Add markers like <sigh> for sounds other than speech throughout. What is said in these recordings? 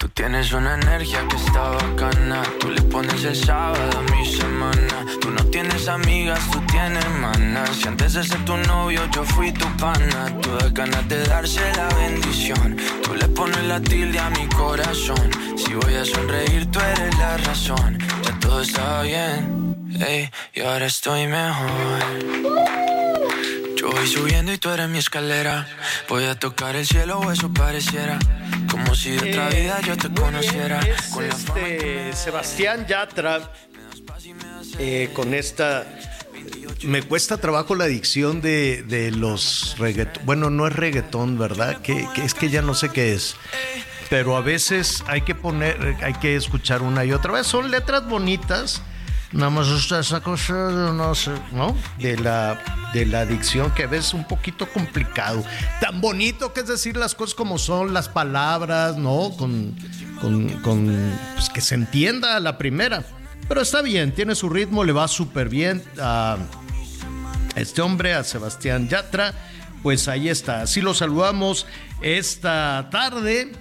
Tú tienes una energía que está bacana. Tú le pones el sábado a mi semana. Tú no tienes amigas, tú tienes manas. Si antes de ser tu novio yo fui tu pana. Tú das ganas de darse la bendición. Tú le pones la tilde a mi corazón. Si voy a sonreír, tú eres la razón. Ya todo está bien. Ey, y ahora estoy mejor. Yo voy subiendo y tú eres mi escalera. Voy a tocar el cielo o eso pareciera. Como si de otra vida yo te conociera. es Con este Sebastián Yatra eh, con esta. Me cuesta trabajo la adicción de, de los reggaetón. Bueno, no es reggaetón, ¿verdad? Que, que es que ya no sé qué es. Pero a veces hay que poner, hay que escuchar una y otra vez. Son letras bonitas. Nada más está esa cosa, no sé, ¿no? De la, de la adicción que a veces es un poquito complicado. Tan bonito que es decir las cosas como son, las palabras, ¿no? Con, con, pues que se entienda la primera. Pero está bien, tiene su ritmo, le va súper bien a este hombre, a Sebastián Yatra. Pues ahí está, así lo saludamos esta tarde.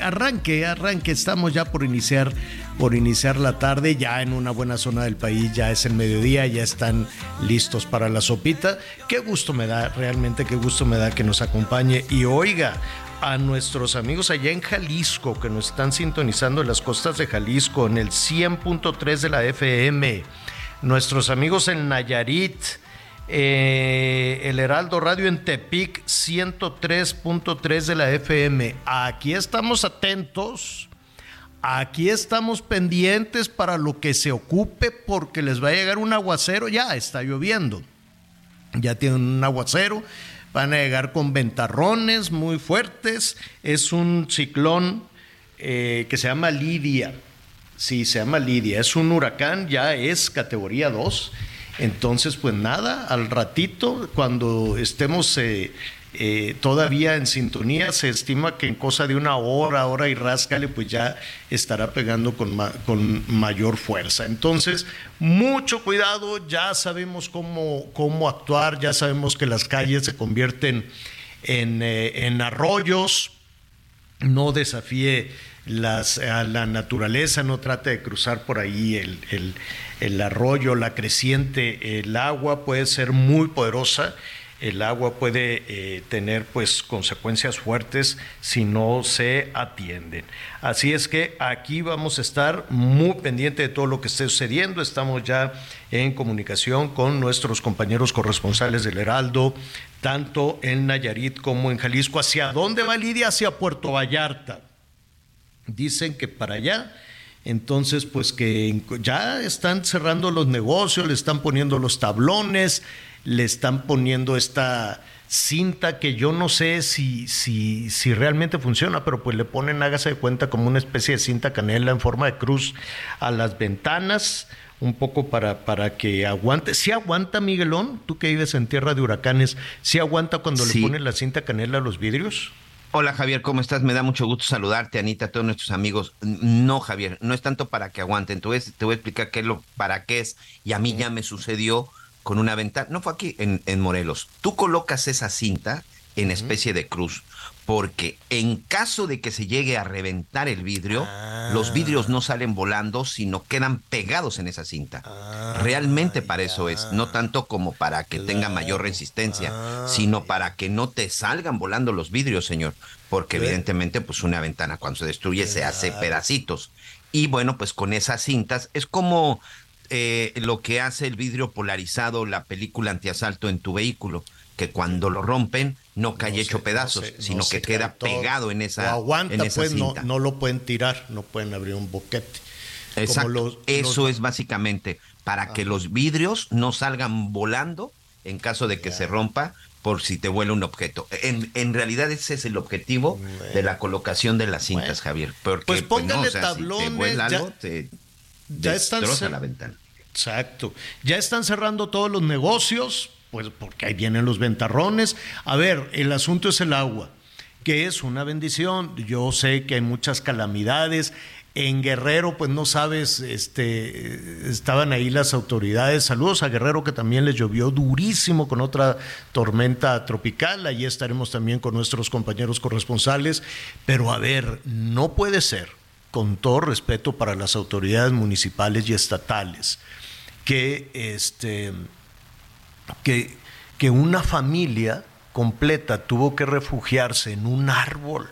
Arranque, arranque, estamos ya por iniciar, por iniciar la tarde, ya en una buena zona del país, ya es el mediodía, ya están listos para la sopita. Qué gusto me da, realmente qué gusto me da que nos acompañe y oiga a nuestros amigos allá en Jalisco que nos están sintonizando en las costas de Jalisco en el 100.3 de la FM, nuestros amigos en Nayarit, eh, el Heraldo Radio en Tepic 103.3 de la FM. Aquí estamos atentos. Aquí estamos pendientes para lo que se ocupe porque les va a llegar un aguacero. Ya está lloviendo. Ya tienen un aguacero. Van a llegar con ventarrones muy fuertes. Es un ciclón eh, que se llama Lidia. Sí, se llama Lidia. Es un huracán, ya es categoría 2. Entonces, pues nada, al ratito, cuando estemos eh, eh, todavía en sintonía, se estima que en cosa de una hora, hora y ráscale, pues ya estará pegando con, con mayor fuerza. Entonces, mucho cuidado, ya sabemos cómo, cómo actuar, ya sabemos que las calles se convierten en, eh, en arroyos, no desafíe las, a la naturaleza, no trate de cruzar por ahí el- el arroyo, la creciente, el agua. Puede ser muy poderosa, el agua puede eh, tener pues consecuencias fuertes si no se atienden. Así es que aquí vamos a estar muy pendientes de todo lo que esté sucediendo, estamos ya en comunicación con nuestros compañeros corresponsales del Heraldo, tanto en Nayarit como en Jalisco. ¿Hacia dónde va Lidia? Hacia Puerto Vallarta dicen que para allá. Entonces, pues que ya están cerrando los negocios, le están poniendo los tablones, le están poniendo esta cinta que yo no sé si, si, si realmente funciona, pero pues le ponen, hágase de cuenta, como una especie de cinta canela en forma de cruz a las ventanas, un poco para, para que aguante. Si aguanta, Miguelón, tú que vives en tierra de huracanes, si aguanta cuando Sí. le ponen la cinta canela a los vidrios? Hola Javier, ¿cómo estás? Me da mucho gusto saludarte, Anita, a todos nuestros amigos. No, Javier, no es tanto para que aguanten. Te voy, te voy a explicar qué es lo para qué es. Y a mí ya me sucedió con una ventana. No fue aquí, en, en Morelos. Tú colocas esa cinta en especie de cruz. Porque en caso de que se llegue a reventar el vidrio, los vidrios no salen volando, sino quedan pegados en esa cinta. Realmente para eso es, no tanto como para que tenga mayor resistencia, sino para que no te salgan volando los vidrios, señor. Porque evidentemente, pues una ventana cuando se destruye se hace pedacitos. Y bueno, pues con esas cintas es como eh, lo que hace el vidrio polarizado, la película antiasalto en tu vehículo, que cuando lo rompen no cae hecho pedazos, sino que queda pegado en esa, aguanta, en esa pues cinta. No, no lo pueden tirar, no pueden abrir un boquete. Exacto. Eso es básicamente para que los vidrios no salgan volando en caso de que se rompa por si te vuela un objeto. En, en realidad ese es el objetivo de la colocación de las cintas, Javier. Porque, pues póngale o sea, tablones. Si te vuela ya, te ya están la ventana. Exacto. Ya están cerrando todos los negocios, pues porque ahí vienen los ventarrones. A ver, el asunto es el agua, que es una bendición. Yo sé que hay muchas calamidades. En Guerrero, pues no sabes, este, estaban ahí las autoridades. Saludos a Guerrero, que también les llovió durísimo con otra tormenta tropical. Allí estaremos también con nuestros compañeros corresponsales. Pero a ver, no puede ser, con todo respeto para las autoridades municipales y estatales, que, este, que, que una familia completa tuvo que refugiarse en un árbol.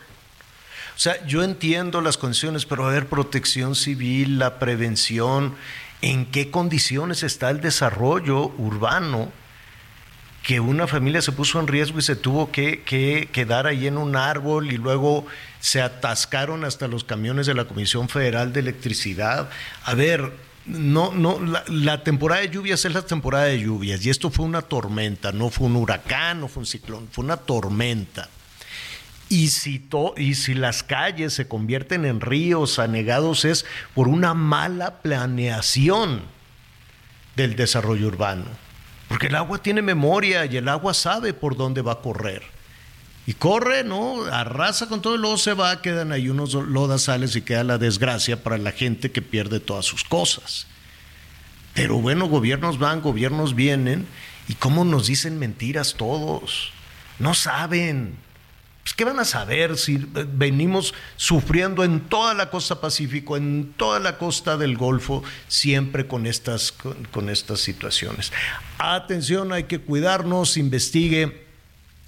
O sea, yo entiendo las condiciones, pero a ver, protección civil, la prevención, en qué condiciones está el desarrollo urbano, que una familia se puso en riesgo y se tuvo que, que quedar ahí en un árbol y luego se atascaron hasta los camiones de la Comisión Federal de Electricidad. A ver, no, no, la, temporada de lluvias es la temporada de lluvias y esto fue una tormenta, no fue un huracán, no fue un ciclón, fue una tormenta. Y si, to, y si las calles se convierten en ríos anegados es por una mala planeación del desarrollo urbano. Porque el agua tiene memoria y el agua sabe por dónde va a correr. Y corre, ¿no? Arrasa con todo y luego se va, quedan ahí unos lodazales y queda la desgracia para la gente que pierde todas sus cosas. Pero bueno, gobiernos van, gobiernos vienen, y cómo nos dicen mentiras todos. No saben. Pues, ¿Qué van a saber si venimos sufriendo en toda la costa Pacífico, en toda la costa del Golfo, siempre con estas, con estas situaciones? Atención, hay que cuidarnos, investigue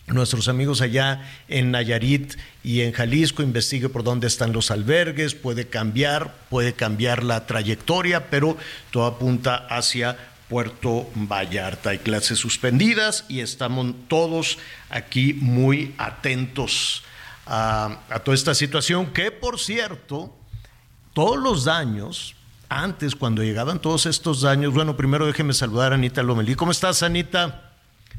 nuestros amigos allá en Nayarit y en Jalisco, investigue por dónde están los albergues, puede cambiar, puede cambiar la trayectoria, pero todo apunta hacia Puerto Vallarta. Hay clases suspendidas y estamos todos aquí muy atentos a, toda esta situación, que por cierto, todos los daños, antes cuando llegaban todos estos daños, bueno, primero déjeme saludar a Anita Lomelí. ¿Cómo estás, Anita?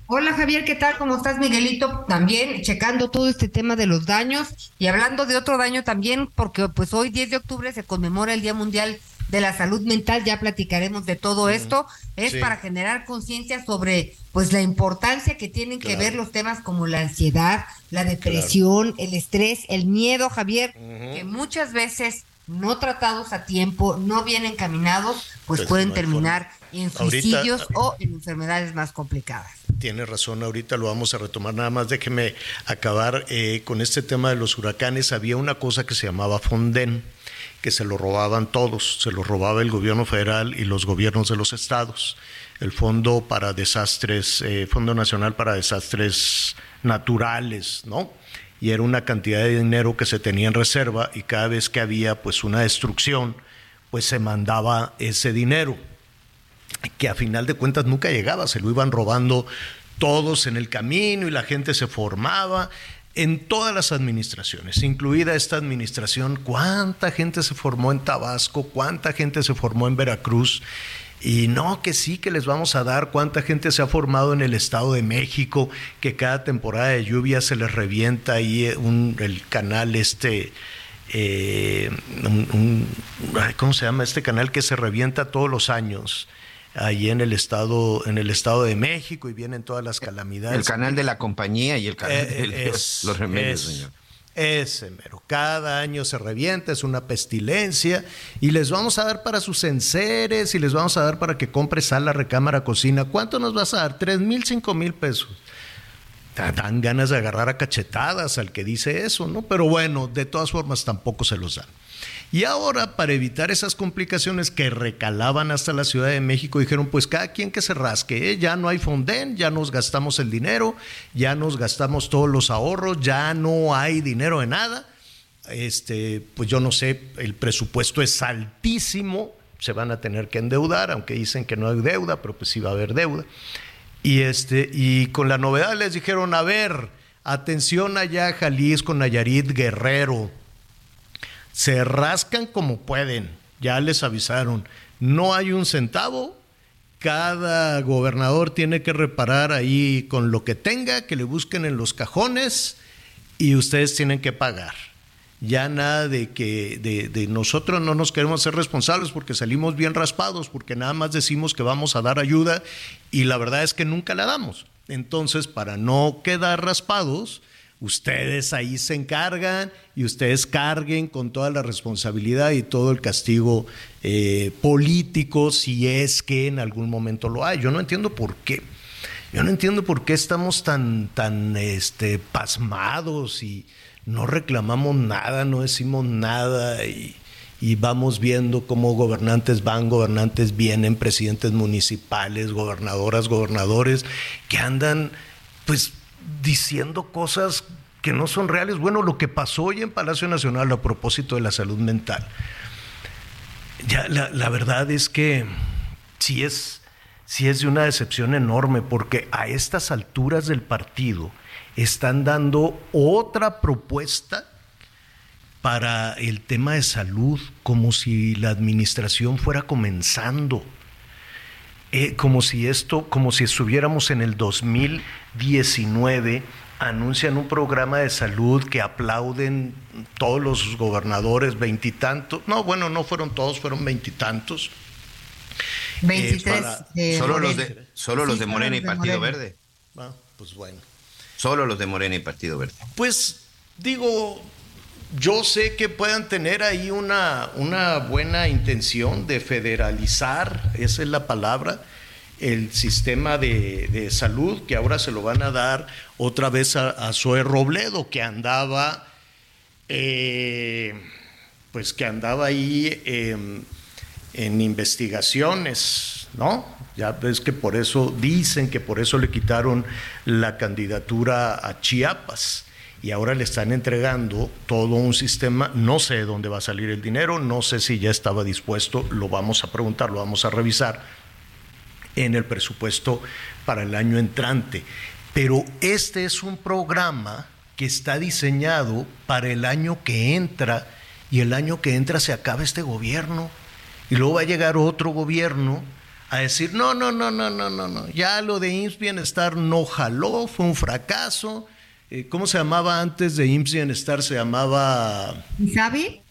Hola Javier, ¿qué tal? ¿Cómo estás, Miguelito? También checando todo este tema de los daños y hablando de otro daño también, porque pues hoy 10 de octubre se conmemora el Día Mundial de la salud mental, ya platicaremos de todo esto, es sí. para generar conciencia sobre pues la importancia que tienen claro. que ver los temas como la ansiedad, la depresión, claro. el estrés, el miedo, Javier, uh -huh. que muchas veces no tratados a tiempo, no bien encaminados, pues, pues pueden no terminar forma. En suicidios ahorita, o en enfermedades más complicadas. Tiene razón, ahorita lo vamos a retomar, nada más déjeme acabar eh, con este tema de los huracanes, había una cosa que se llamaba Fonden, que se lo robaban todos, se lo robaba el gobierno federal y los gobiernos de los estados. El Fondo para Desastres, eh, Fondo Nacional para Desastres Naturales, ¿no? Y era una cantidad de dinero que se tenía en reserva y cada vez que había pues una destrucción, pues se mandaba ese dinero, que a final de cuentas nunca llegaba, se lo iban robando todos en el camino y la gente se formaba en todas las administraciones, incluida esta administración, cuánta gente se formó en Tabasco, cuánta gente se formó en Veracruz, y no, que sí, que les vamos a dar. Cuánta gente se ha formado en el Estado de México, que cada temporada de lluvia se les revienta ahí un, el canal este, eh, un, ¿cómo se llama este canal que se revienta todos los años? Ahí en el estado en el estado de México y vienen todas las calamidades. El canal de la compañía y el canal eh, de es, los remedios, es, señor. Ese mero. Cada año se revienta, es una pestilencia y les vamos a dar para sus enseres y les vamos a dar para que compre sala, recámara, cocina. ¿Cuánto nos vas a dar? ¿Tres mil, cinco mil pesos? Dan ganas de agarrar a cachetadas al que dice eso, ¿no? Pero bueno, de todas formas tampoco se los dan. Y ahora, para evitar esas complicaciones que recalaban hasta la Ciudad de México, dijeron, pues cada quien que se rasque, ¿eh? ya no hay fonden, ya nos gastamos el dinero, ya nos gastamos todos los ahorros, ya no hay dinero de nada. Este, pues yo no sé, el presupuesto es altísimo, se van a tener que endeudar, aunque dicen que no hay deuda, pero pues sí va a haber deuda. Y, este, y con la novedad les dijeron, a ver, Atención allá, Jalisco, Nayarit, Guerrero. Se rascan como pueden, ya les avisaron. No hay un centavo, cada gobernador tiene que reparar ahí con lo que tenga, que le busquen en los cajones y ustedes tienen que pagar. Ya nada de que de, nosotros no nos queremos ser responsables porque salimos bien raspados, porque nada más decimos que vamos a dar ayuda y la verdad es que nunca la damos. Entonces, para no quedar raspados, ustedes ahí se encargan y ustedes carguen con toda la responsabilidad y todo el castigo eh, político si es que en algún momento lo hay. Yo no entiendo por qué. Yo no entiendo por qué estamos tan, tan este, pasmados y no reclamamos nada, no decimos nada y, y vamos viendo cómo gobernantes van, gobernantes vienen, presidentes municipales, gobernadoras, gobernadores, que andan pues diciendo cosas que no son reales. Bueno, lo que pasó hoy en Palacio Nacional a propósito de la salud mental. Ya, la, la verdad es que sí es, sí es de una decepción enorme, porque a estas alturas del partido están dando otra propuesta para el tema de salud, como si la administración fuera comenzando. Eh, como si esto, como si estuviéramos en el 2019, anuncian un programa de salud que aplauden todos los gobernadores, veintitantos, no, bueno, no fueron todos, fueron veintitantos. 23 eh, solo los de, solo sí, los de Morena y Partido Morena. Verde. Ah, pues bueno. Solo los de Morena y Partido Verde. Pues digo, yo sé que puedan tener ahí una, una buena intención de federalizar, esa es la palabra, el sistema de, de, salud, que ahora se lo van a dar otra vez a, a Zoe Robledo, que andaba, eh, pues que andaba ahí eh, en investigaciones, ¿no? Ya ves que por eso dicen que por eso le quitaron la candidatura a Chiapas y ahora le están entregando todo un sistema, no sé de dónde va a salir el dinero, no sé si ya estaba dispuesto, lo vamos a preguntar, lo vamos a revisar en el presupuesto para el año entrante. Pero este es un programa que está diseñado para el año que entra y el año que entra se acaba este gobierno y luego va a llegar otro gobierno a decir, no, no, no, no, no, no, no, ya lo de IMSS Bienestar no jaló, fue un fracaso, ¿Cómo se llamaba antes de IMSS Bienestar? Se llamaba... ¿Insabi?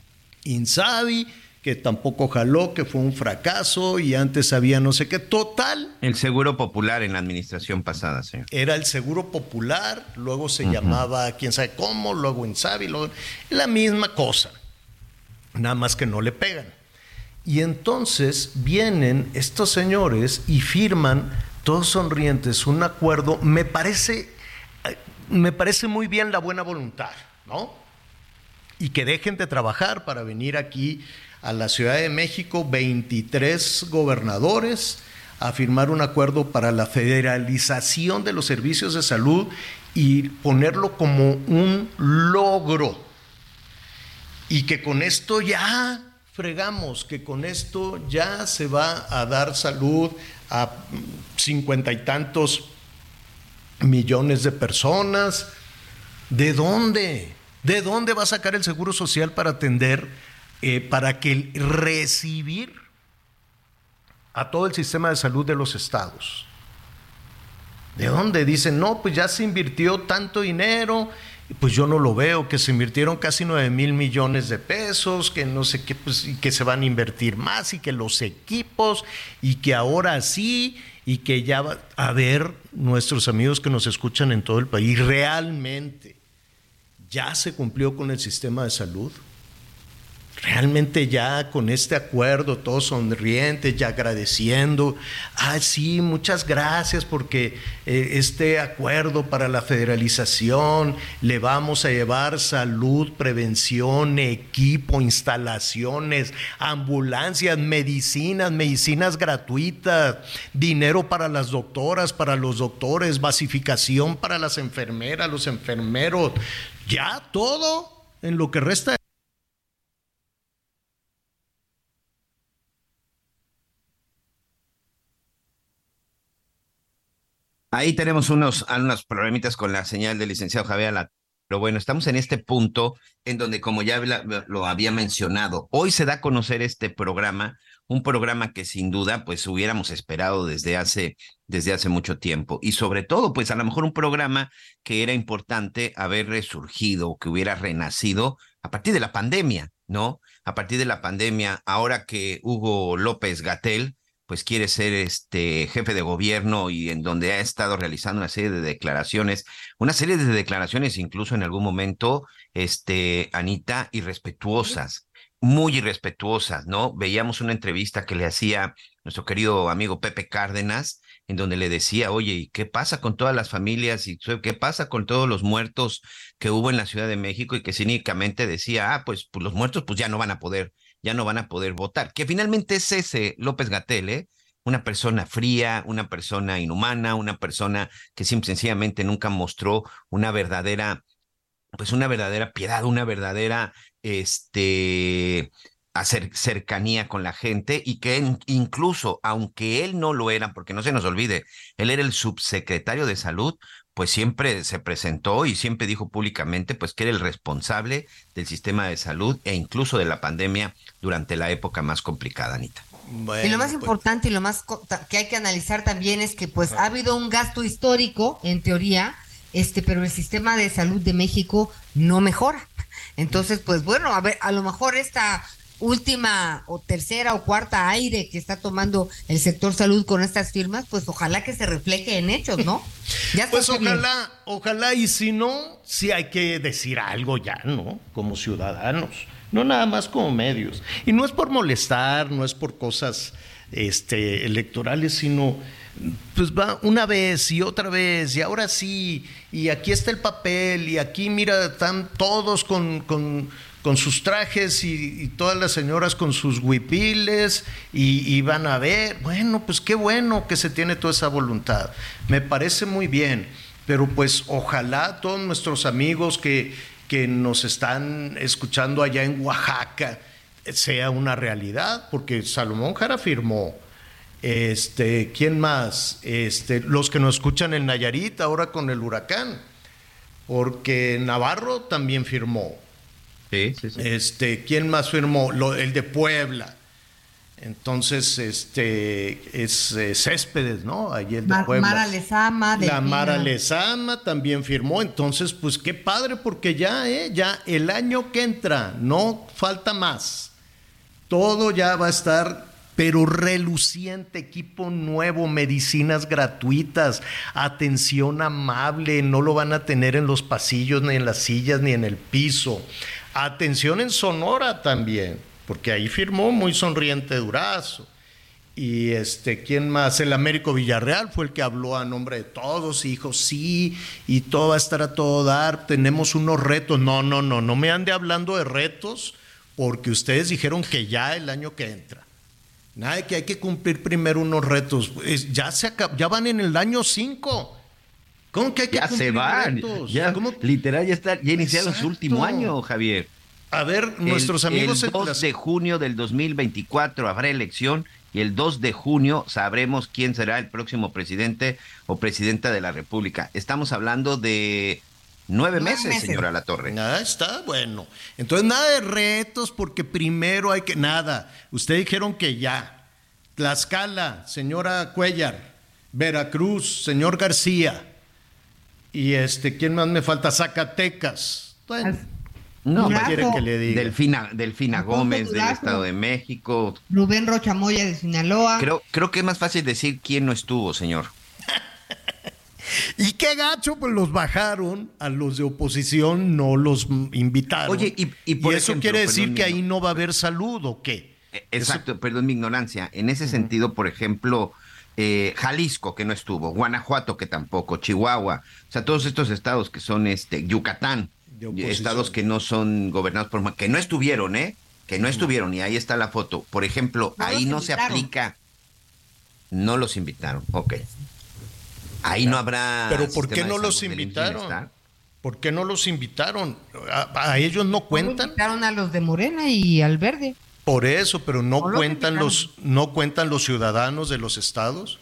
Insabi, que tampoco jaló, que fue un fracaso y antes había no sé qué. Total. El Seguro Popular en la administración pasada, señor. Era el Seguro Popular, luego se uh -huh. llamaba quién sabe cómo, luego Insabi, luego... La misma cosa, nada más que no le pegan. Y entonces vienen estos señores y firman, todos sonrientes, un acuerdo, me parece me parece muy bien la buena voluntad, ¿no? Y que dejen de trabajar para venir aquí a la Ciudad de México 23 gobernadores a firmar un acuerdo para la federalización de los servicios de salud y ponerlo como un logro. Y que con esto ya fregamos, que con esto ya se va a dar salud a cincuenta y tantos millones de personas. ¿De dónde? ¿De dónde va a sacar el Seguro Social para atender, eh, para que recibir a todo el sistema de salud de los estados? ¿De dónde? Dicen, no, pues ya se invirtió tanto dinero, pues yo no lo veo, que se invirtieron casi 9 mil millones de pesos, que no sé qué, pues, y que se van a invertir más, y que los equipos, y que ahora sí, y que ya va a ver nuestros amigos que nos escuchan en todo el país, realmente ya se cumplió con el sistema de salud. Realmente ya con este acuerdo, todos sonrientes, ya agradeciendo. Ah, sí, muchas gracias porque eh, este acuerdo para la federalización le vamos a llevar salud, prevención, equipo, instalaciones, ambulancias, medicinas, medicinas gratuitas, dinero para las doctoras, para los doctores, basificación para las enfermeras, los enfermeros. Ya todo en lo que resta. Ahí tenemos unos, unos problemitas con la señal del licenciado Javier Pero bueno, estamos en este punto en donde, como ya lo había mencionado, hoy se da a conocer este programa, un programa que sin duda, pues hubiéramos esperado desde hace, desde hace mucho tiempo. Y sobre todo, pues a lo mejor un programa que era importante haber resurgido, que hubiera renacido a partir de la pandemia, ¿no? A partir de la pandemia, ahora que Hugo López Gatel, pues quiere ser este jefe de gobierno y en donde ha estado realizando una serie de declaraciones, una serie de declaraciones incluso en algún momento, este, Anita, irrespetuosas, muy irrespetuosas, ¿no? Veíamos una entrevista que le hacía nuestro querido amigo Pepe Cárdenas, en donde le decía, oye, ¿y qué pasa con todas las familias y qué pasa con todos los muertos que hubo en la Ciudad de México? Y que cínicamente decía, ah, pues, pues los muertos pues ya no van a poder ya no van a poder votar. Que finalmente es ese López Gatel, ¿eh? una persona fría, una persona inhumana, una persona que simple, sencillamente nunca mostró una verdadera, pues una verdadera piedad, una verdadera, este, hacer cercanía con la gente y que incluso, aunque él no lo era, porque no se nos olvide, él era el subsecretario de salud, pues siempre se presentó y siempre dijo públicamente pues que era el responsable del sistema de salud e incluso de la pandemia durante la época más complicada, Anita. y lo más pues importante y lo más que hay que analizar también es que pues ha habido un gasto histórico, en teoría, este, pero el sistema de salud de México no mejora. Entonces, pues bueno, a ver, a lo mejor esta última o tercera o cuarta aire que está tomando el sector salud con estas firmas, pues ojalá que se refleje en hechos, ¿no? <laughs> Ya pues ojalá, ojalá, y si no, sí hay que decir algo ya, ¿no? Como ciudadanos, no nada más como medios. Y no es por molestar, no es por cosas este, electorales, sino pues va una vez y otra vez y ahora sí, y aquí está el papel y aquí mira, están todos con, con con sus trajes y, todas las señoras con sus huipiles y, van a ver, bueno, pues qué bueno que se tiene toda esa voluntad. Me parece muy bien, pero pues ojalá todos nuestros amigos que, que nos están escuchando allá en Oaxaca sea una realidad, porque Salomón Jara firmó. Este, ¿quién más? Este, los que nos escuchan en Nayarit ahora con el huracán, porque Navarro también firmó. Este, ¿quién más firmó? el de Puebla. Entonces, este es, Céspedes, ¿no? Ahí el de Puebla. Mara Lezama. La Mara Lezama también firmó. Entonces, pues qué padre, porque ya, ¿eh? Ya el año que entra, no falta más. Todo ya va a estar, pero reluciente, equipo nuevo, medicinas gratuitas, atención amable, no lo van a tener en los pasillos, ni en las sillas, ni en el piso Atención en Sonora también, porque ahí firmó muy sonriente Durazo. Y este, ¿quién más? El Américo Villarreal fue el que habló a nombre de todos y dijo, sí, y todo va a estar a todo dar, tenemos unos retos. No, no, no, no me ande hablando de retos, porque ustedes dijeron que ya el año que entra. Nada que hay que cumplir primero unos retos. ya, se ya van en el año 5. ¿Cómo que hay que ya se van? Ya, Literal, ya está, ya iniciaron su último año, Javier. A ver, nuestros amigos. El 2 de junio del 2024 habrá elección y el 2 de junio sabremos quién será el próximo presidente o presidenta de la República. Estamos hablando de nueve, meses, señora La Torre. Nada, está bueno. Entonces, nada de retos, porque primero hay que. Nada. Ustedes dijeron que ya. Tlaxcala, señora Cuellar. Veracruz, señor García. Y este, ¿quién más me falta? Zacatecas. Bueno, no, quiere que le diga. Delfina, Delfina Gómez del Estado de México. Rubén Rochamoya de Sinaloa. Creo, creo que es más fácil decir quién no estuvo, señor. <laughs> y qué gacho, pues los bajaron, a los de oposición no los invitaron. Oye, y, por eso quiere decir que ahí no va a haber salud o qué? E, exacto, perdón mi ignorancia. En ese sentido, por ejemplo, eh, Jalisco, que no estuvo, Guanajuato, que tampoco, Chihuahua, o sea, todos estos estados que son este, Yucatán, estados que no son gobernados por, que no estuvieron, ¿eh? Que no estuvieron, y ahí está la foto. Por ejemplo, ahí no se aplica, no los invitaron, ok. Ahí no habrá. Pero ¿por qué no los invitaron? ¿Por qué no los invitaron? ¿A, ellos no cuentan? invitaron a los de Morena y al Verde. Por eso, pero no, cuentan los no cuentan los ciudadanos de los estados.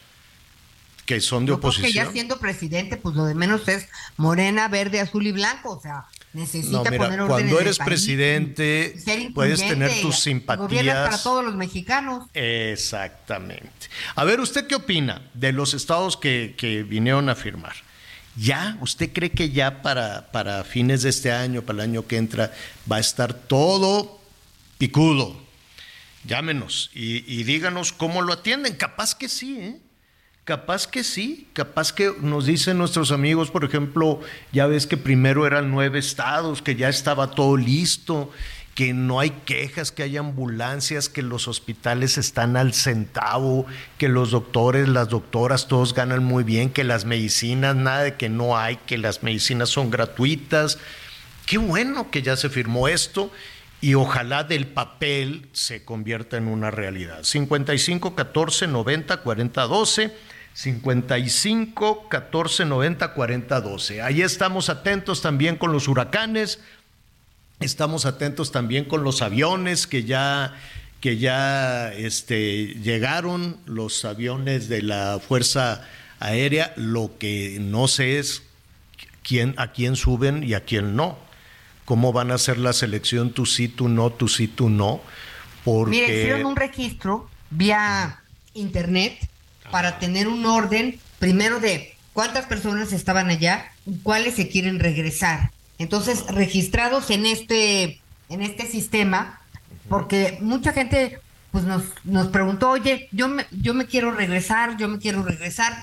que son de Yo oposición. que ya siendo presidente, pues lo de menos es morena, verde, azul y blanco, o sea, necesita No, mira, poner orden cuando en el eres país presidente, puedes tener tus gobiernas para simpatías. todos los mexicanos. Exactamente. A ver, ¿usted qué opina de los estados que, que vinieron a firmar? ¿Ya? ¿Usted cree que ya para, para fines de este año, para el año que entra, va a estar todo picudo? Llámenos y, y díganos cómo lo atienden. Capaz que sí, ¿eh? Capaz que sí, capaz que nos dicen nuestros amigos, por ejemplo, ya ves que primero eran nueve estados, que ya estaba todo listo, que no hay quejas, que hay ambulancias, que los hospitales están al centavo, que los doctores, las doctoras, todos ganan muy bien, que las medicinas, nada de que no hay, que las medicinas son gratuitas. Qué bueno que ya se firmó esto y ojalá del papel se convierta en una realidad. 55 14 90 40 12 55 14 90 40 12. Ahí estamos atentos también con los huracanes, estamos atentos también con los aviones que ya que ya este, llegaron los aviones de la Fuerza Aérea, lo que no sé es quién, a quién suben y a quién no. ¿Cómo van a hacer la selección tú sí, tú no, tú sí, tú no? Porque... Mire, hicieron un registro vía internet para tener un orden, primero de cuántas personas estaban allá y cuáles se quieren regresar. Entonces, registrados en este, en este sistema, porque mucha gente pues nos, nos preguntó, oye, yo me, yo me quiero regresar, yo me quiero regresar.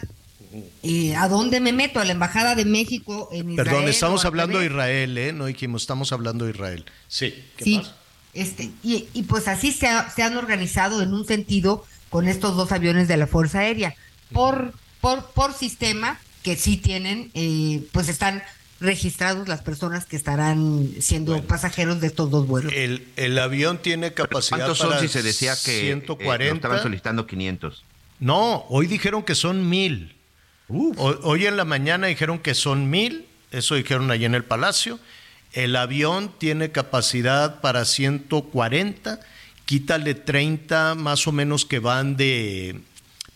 Eh, ¿A dónde me meto? ¿A la Embajada de México en Israel? Perdón, estamos hablando de? Israel, ¿eh? No dijimos, estamos hablando de Israel. Sí. ¿qué Sí, más? este, y, y pues así se, ha- se han organizado en un sentido con estos dos aviones de la Fuerza Aérea. Por, por, por sistema que sí tienen, eh, pues están registrados las personas que estarán siendo pasajeros de estos dos vuelos. El, el avión tiene capacidad ¿Cuántos son para si se decía que eh, lo 140. estaban solicitando 500? No, hoy dijeron que son mil. Hoy, en la mañana dijeron que son mil, eso dijeron allí en el Palacio. El avión tiene capacidad para 140, quítale 30 más o menos que van de,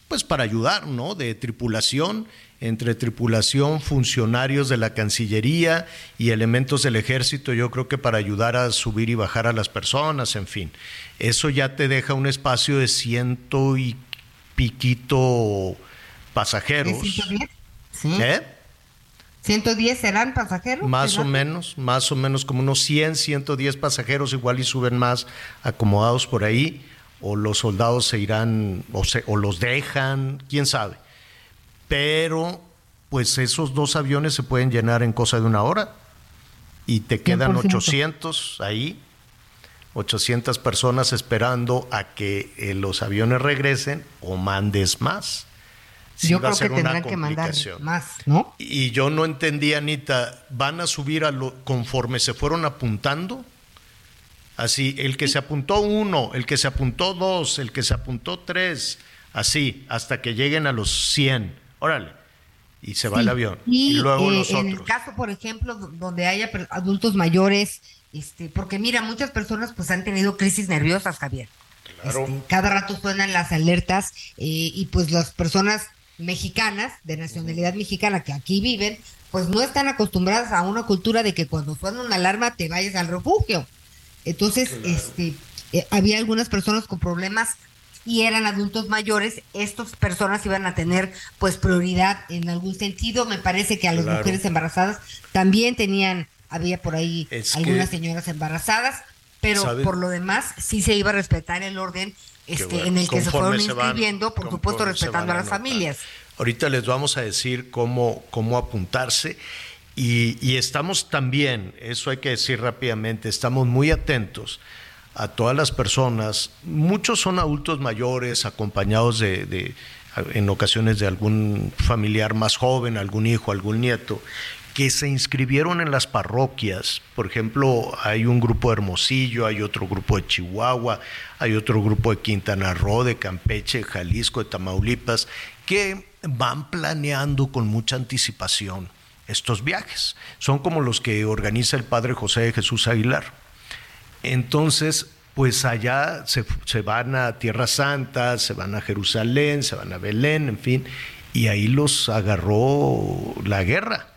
pues para ayudar, ¿no? De tripulación, entre tripulación, funcionarios de la Cancillería y elementos del ejército, yo creo que para ayudar a subir y bajar a las personas, en fin. Eso ya te deja un espacio de ciento y piquito pasajeros. ¿Es 110? Sí. ¿Eh? ¿110 serán pasajeros? Más o menos, más o menos como unos 100, 110 pasajeros, igual y suben más acomodados por ahí, o los soldados se irán, o, se, o los dejan, quién sabe. Pero, pues esos dos aviones se pueden llenar en cosa de una hora y te quedan 100%. 800 ahí, 800 personas esperando a que eh, los aviones regresen o mandes más. Sí Yo va a creo que una tendrán que mandar más, ¿no? Y yo no entendí, Anita, ¿van a subir a lo, conforme se fueron apuntando? Así, el que se apuntó uno, el que se apuntó dos, el que se apuntó tres, así, hasta que lleguen a los 100. Órale. Y se va Sí. el avión. Y, Y, luego eh, los en otros. el caso, por ejemplo, do- donde haya adultos mayores, este, porque mira, muchas personas pues han tenido crisis nerviosas, Javier. Claro. Este, cada rato suenan las alertas eh, y pues las personas mexicanas, de nacionalidad mexicana que aquí viven, pues no están acostumbradas a una cultura de que cuando suena una alarma te vayas al refugio. Entonces, este, eh, había algunas personas con problemas y eran adultos mayores, estas personas iban a tener pues prioridad en algún sentido. Me parece que a las Claro. mujeres embarazadas también tenían, había por ahí Es algunas que- señoras embarazadas, pero por lo demás sí se iba a respetar el orden este, bueno. en el que se fueron se van- inscribiendo, por supuesto respetando a las familias. Ahorita les vamos a decir cómo, cómo apuntarse y, y estamos también, eso hay que decir rápidamente, estamos muy atentos a todas las personas, muchos son adultos mayores, acompañados de, de- en ocasiones de algún familiar más joven, algún hijo, algún nieto, que se inscribieron en las parroquias. Por ejemplo, hay un grupo de Hermosillo, hay otro grupo de Chihuahua, hay otro grupo de Quintana Roo, de Campeche, de Jalisco, de Tamaulipas, que van planeando con mucha anticipación estos viajes. Son como los que organiza el padre José de Jesús Aguilar. Entonces, pues allá se, se van a Tierra Santa, se van a Jerusalén, se van a Belén, en fin, y ahí los agarró la guerra.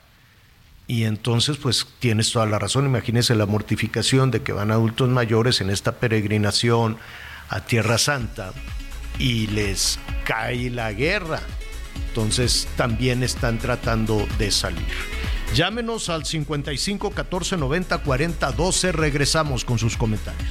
Y entonces, pues tienes toda la razón. Imagínese la mortificación de que van adultos mayores en esta peregrinación a Tierra Santa y les cae la guerra. Entonces también están tratando de salir. Llámenos al 55 14 90 40 12. Regresamos con sus comentarios.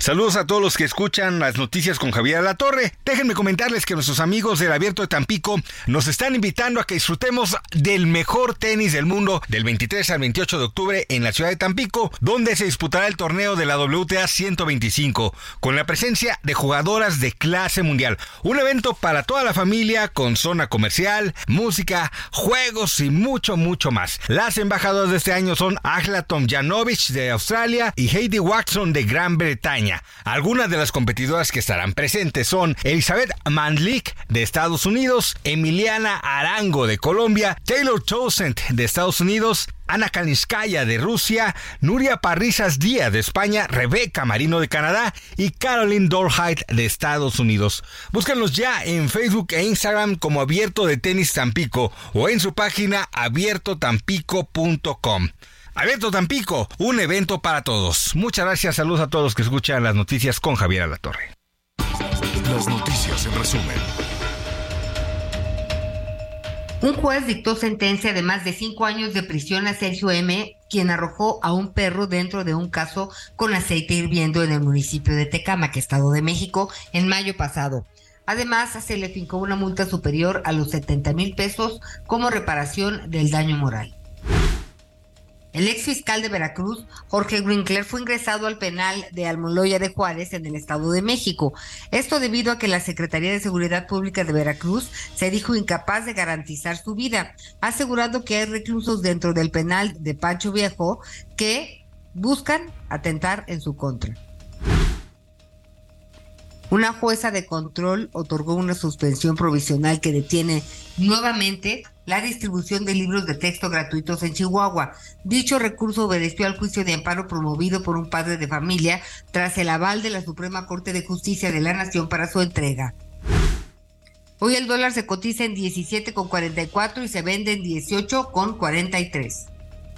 Saludos a todos los que escuchan las noticias con Javier La Torre. Déjenme comentarles que nuestros amigos del Abierto de Tampico nos están invitando a que disfrutemos del mejor tenis del mundo del 23 al 28 de octubre en la ciudad de Tampico, donde se disputará el torneo de la WTA 125 con la presencia de jugadoras de clase mundial. Un evento para toda la familia con zona comercial, música, juegos y mucho, mucho más. Las embajadoras de este año son Agla Tomjanovic de Australia y Heidi Watson de Gran Bretaña. Algunas de las competidoras que estarán presentes son Elizabeth Mandlik de Estados Unidos, Emiliana Arango de Colombia, Taylor Towsend de Estados Unidos, Ana Kalinskaya de Rusia, Nuria Parrizas Díaz de España, Rebeca Marino de Canadá y Caroline Dorheit de Estados Unidos. Búscanos ya en Facebook e Instagram como Abierto de Tenis Tampico o en su página abiertotampico.com. Abierto Tampico, un evento para todos. Muchas gracias, saludos a todos los que escuchan las noticias con Javier Alatorre. Las noticias en resumen. Un juez dictó sentencia de más de cinco años de prisión a Sergio M., quien arrojó a un perro dentro de un caso con aceite hirviendo en el municipio de Tecamac, Estado de México, en mayo pasado. Además, se le fincó una multa superior a los 70 mil pesos como reparación del daño moral. El ex fiscal de Veracruz, Jorge Winkler, fue ingresado al penal de Almoloya de Juárez en el Estado de México. Esto debido a que la Secretaría de Seguridad Pública de Veracruz se dijo incapaz de garantizar su vida, asegurando que hay reclusos dentro del penal de Pancho Viejo que buscan atentar en su contra. Una jueza de control otorgó una suspensión provisional que detiene nuevamente la distribución de libros de texto gratuitos en Chihuahua. Dicho recurso obedeció al juicio de amparo promovido por un padre de familia tras el aval de la Suprema Corte de Justicia de la Nación para su entrega. Hoy el dólar se cotiza en 17,44 y se vende en 18,43.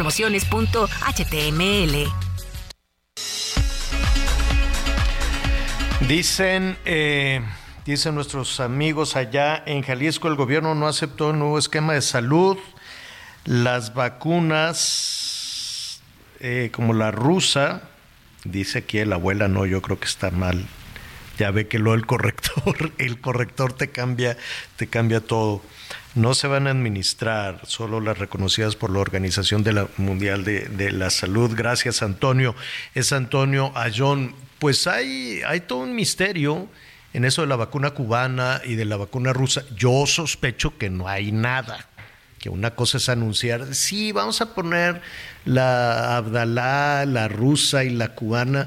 promociones.html. Dicen, eh, dicen nuestros amigos allá en Jalisco, el gobierno no aceptó el nuevo esquema de salud. Las vacunas, eh, como la rusa, dice aquí la abuela, no, yo creo que está mal. Ya ve que lo el corrector, <laughs> el corrector te cambia, te cambia todo no se van a administrar solo las reconocidas por la Organización de Mundial de, la Salud. Gracias, Antonio. Es Antonio Ayón. Pues hay, hay todo un misterio en eso de la vacuna cubana y de la vacuna rusa. Yo sospecho que no hay nada. Que una cosa es anunciar, sí, vamos a poner la Abdalá, la rusa y la cubana.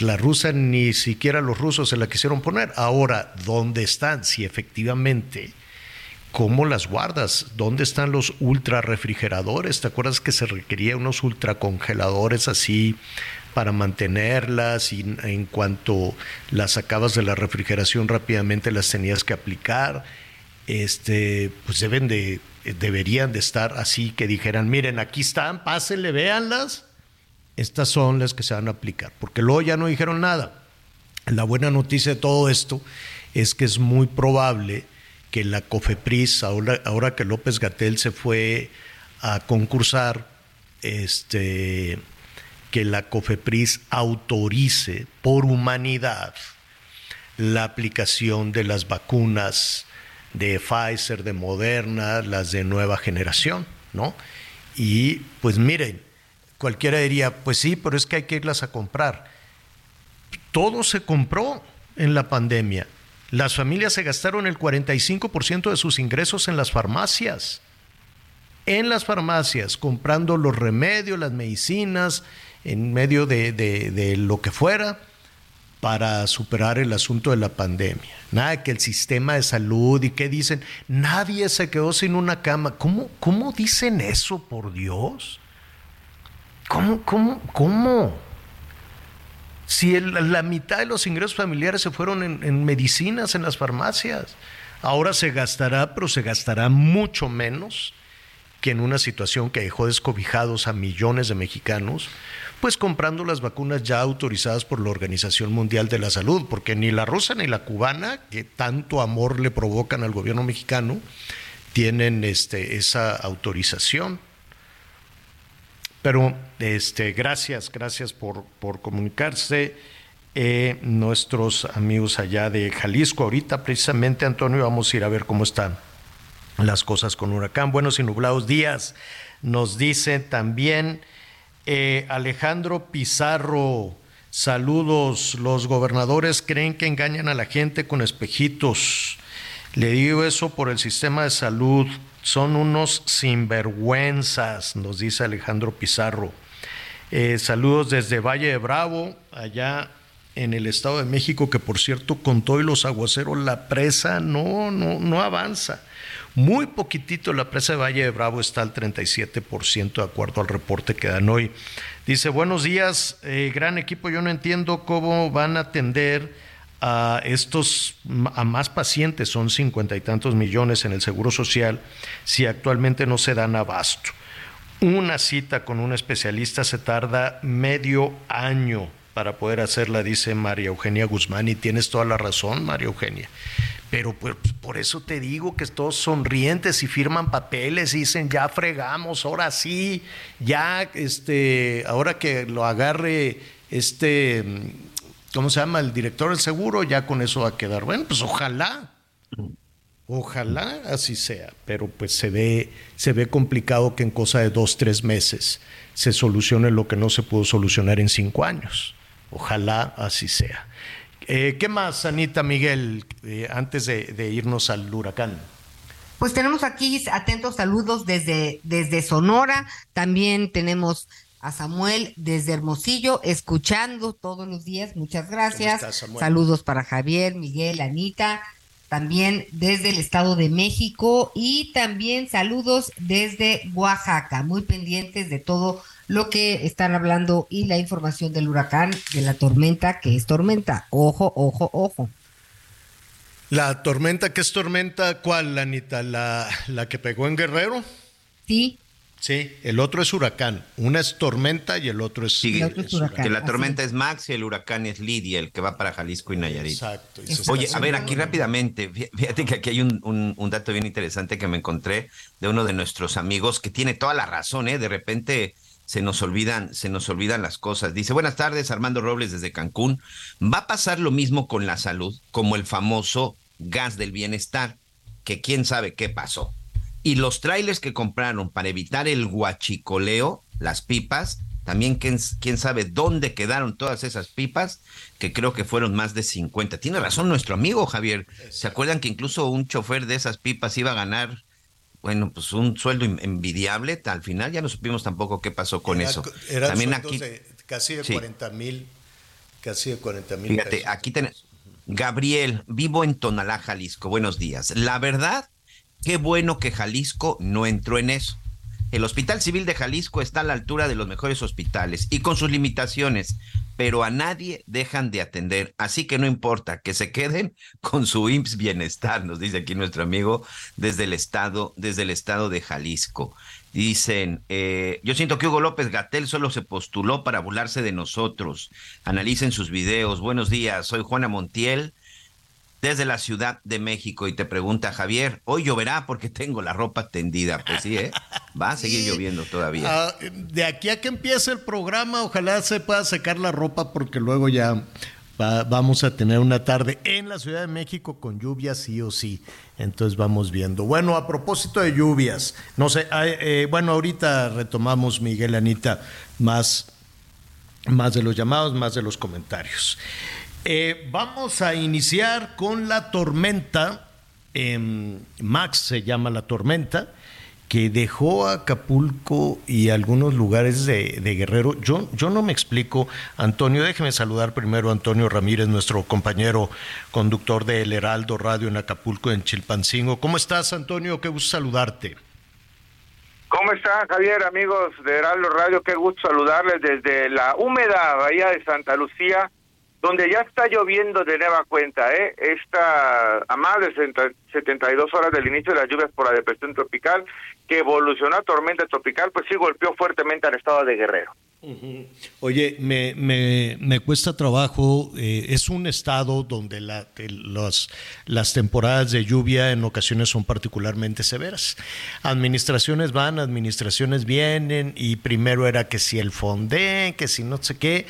La rusa ni siquiera los rusos se la quisieron poner. Ahora, ¿dónde están? Si efectivamente ¿Cómo las guardas? ¿Dónde están los ultra refrigeradores? ¿Te acuerdas que se requería unos ultracongeladores así para mantenerlas y en cuanto las sacabas de la refrigeración rápidamente las tenías que aplicar? Este, pues deben de, deberían de estar así que dijeran, miren, aquí están, pásenle, véanlas. Estas son las que se van a aplicar, porque luego ya no dijeron nada. La buena noticia de todo esto es que es muy probable que la COFEPRIS, ahora, que López Gatel se fue a concursar, este, que la COFEPRIS autorice por humanidad la aplicación de las vacunas de Pfizer, de Moderna, las de nueva generación, ¿no? Y pues miren, cualquiera diría, pues sí, pero es que hay que irlas a comprar. Todo se compró en la pandemia. Las familias se gastaron el 45% de sus ingresos en las farmacias. En las farmacias, comprando los remedios, las medicinas, en medio de, de lo que fuera para superar el asunto de la pandemia. Nada que el sistema de salud y qué dicen, nadie se quedó sin una cama. ¿Cómo, cómo dicen eso, por Dios? ¿Cómo, cómo, cómo? Si la mitad de los ingresos familiares se fueron en, medicinas, en las farmacias, ahora se gastará, pero se gastará mucho menos que en una situación que dejó descobijados a millones de mexicanos pues comprando las vacunas ya autorizadas por la Organización Mundial de la Salud, porque ni la rusa ni la cubana, que tanto amor le provocan al gobierno mexicano, tienen este, esa autorización. Pero este, gracias, gracias por, comunicarse. Eh, nuestros amigos allá de Jalisco, ahorita precisamente, Antonio, vamos a ir a ver cómo están las cosas con huracán. Buenos y nublados días. Nos dice también eh, Alejandro Pizarro, saludos. Los gobernadores creen que engañan a la gente con espejitos. Le digo eso por el sistema de salud. Son unos sinvergüenzas, nos dice Alejandro Pizarro. Eh, saludos desde Valle de Bravo, allá en el Estado de México, que por cierto, con todo y los aguaceros, la presa no, no, no avanza. Muy poquitito la presa de Valle de Bravo está al 37% de acuerdo al reporte que dan hoy. Dice, buenos días, eh, gran equipo, yo no entiendo cómo van a atender a estos, a más pacientes, son cincuenta y tantos millones en el Seguro Social, si actualmente no se dan abasto. Una cita con un especialista se tarda medio año para poder hacerla, dice María Eugenia Guzmán, y tienes toda la razón, María Eugenia. Pero pues, por eso te digo que todos sonrientes y firman papeles y dicen, ya fregamos, ahora sí, ya, este, ahora que lo agarre este, ¿cómo se llama? El director del seguro, ya con eso va a quedar. Bueno, pues ojalá, ojalá así sea, pero pues se ve, se ve complicado que en cosa de dos, tres meses se solucione lo que no se pudo solucionar en cinco años. Ojalá así sea. Eh, ¿Qué más, Anita Miguel, eh, antes de, irnos al huracán? Pues tenemos aquí atentos saludos desde, desde Sonora, también tenemos a Samuel desde Hermosillo, escuchando todos los días, muchas gracias. Saludos para Javier, Miguel, Anita, también desde el Estado de México y también saludos desde Oaxaca, muy pendientes de todo lo que están hablando y la información del huracán, de la tormenta, que es tormenta. Ojo, ojo, ojo. La tormenta, ¿qué es tormenta? ¿Cuál, Anita? ¿La, la que pegó en Guerrero? Sí. Sí, el otro es huracán. Una es tormenta y el otro es, sí, huracán. Que la tormenta es Max y el huracán es Lidia, el que va para Jalisco y Nayarit. Exacto. Oye, a ver, aquí rápidamente, fíjate que aquí hay un, un, un, dato bien interesante que me encontré de uno de nuestros amigos que tiene toda la razón, ¿eh? De repente se nos olvidan, se nos olvidan las cosas. Dice, buenas tardes, Armando Robles desde Cancún. Va a pasar lo mismo con la salud, como el famoso gas del bienestar, que quién sabe qué pasó. Y los trailers que compraron para evitar el guachicoleo, las pipas, también quién, quién, sabe dónde quedaron todas esas pipas, que creo que fueron más de 50. Tiene razón nuestro amigo Javier. ¿Se acuerdan que incluso un chofer de esas pipas iba a ganar bueno, pues un sueldo envidiable, al final ya no supimos tampoco qué pasó con eso. También aquí casi de 40 mil, casi de 40 mil. Fíjate, aquí tenemos Gabriel, vivo en Tonalá, Jalisco. Buenos días. La verdad, qué bueno que Jalisco no entró en eso. El Hospital Civil de Jalisco está a la altura de los mejores hospitales y con sus limitaciones, pero a nadie dejan de atender. Así que no importa, que se queden <laughs> con su IMSS Bienestar, nos dice aquí nuestro amigo desde el estado, desde el estado de Jalisco. Dicen, eh, yo siento que Hugo López Gatel solo se postuló para burlarse de nosotros. Analicen sus videos. Buenos días, soy Juana Montiel desde la Ciudad de México y te pregunta Javier, hoy lloverá porque tengo la ropa tendida. Pues sí, ¿eh? Va a seguir lloviendo todavía. Ah, de aquí a que empiece el programa, ojalá se pueda secar la ropa porque luego ya vamos a tener una tarde en la Ciudad de México con lluvias sí o sí. Entonces vamos viendo. Bueno, a propósito de lluvias, no sé, eh, bueno, ahorita retomamos, Miguel Anita, más, más de los llamados, más de los comentarios. Eh, vamos a iniciar con la tormenta. Max se llama la tormenta que dejó Acapulco y algunos lugares de, Guerrero. Yo, yo no me explico, Antonio, déjeme saludar primero a Antonio Ramírez, nuestro compañero conductor de El Heraldo Radio en Acapulco, en Chilpancingo. ¿Cómo estás, Antonio? Qué gusto saludarte. ¿Cómo están, Javier, amigos de Heraldo Radio? Qué gusto saludarles desde la húmeda Bahía de Santa Lucía, donde ya está lloviendo de nueva cuenta, ¿eh? Esta, a más de 72 horas del inicio de las lluvias por la depresión tropical, que evolucionó a tormenta tropical, pues sí golpeó fuertemente al estado de Guerrero. Oye, me, me, me, cuesta trabajo, eh, es un estado donde la, las temporadas de lluvia en ocasiones son particularmente severas. Administraciones van, administraciones vienen, y primero era que si el fondé, que si no sé qué,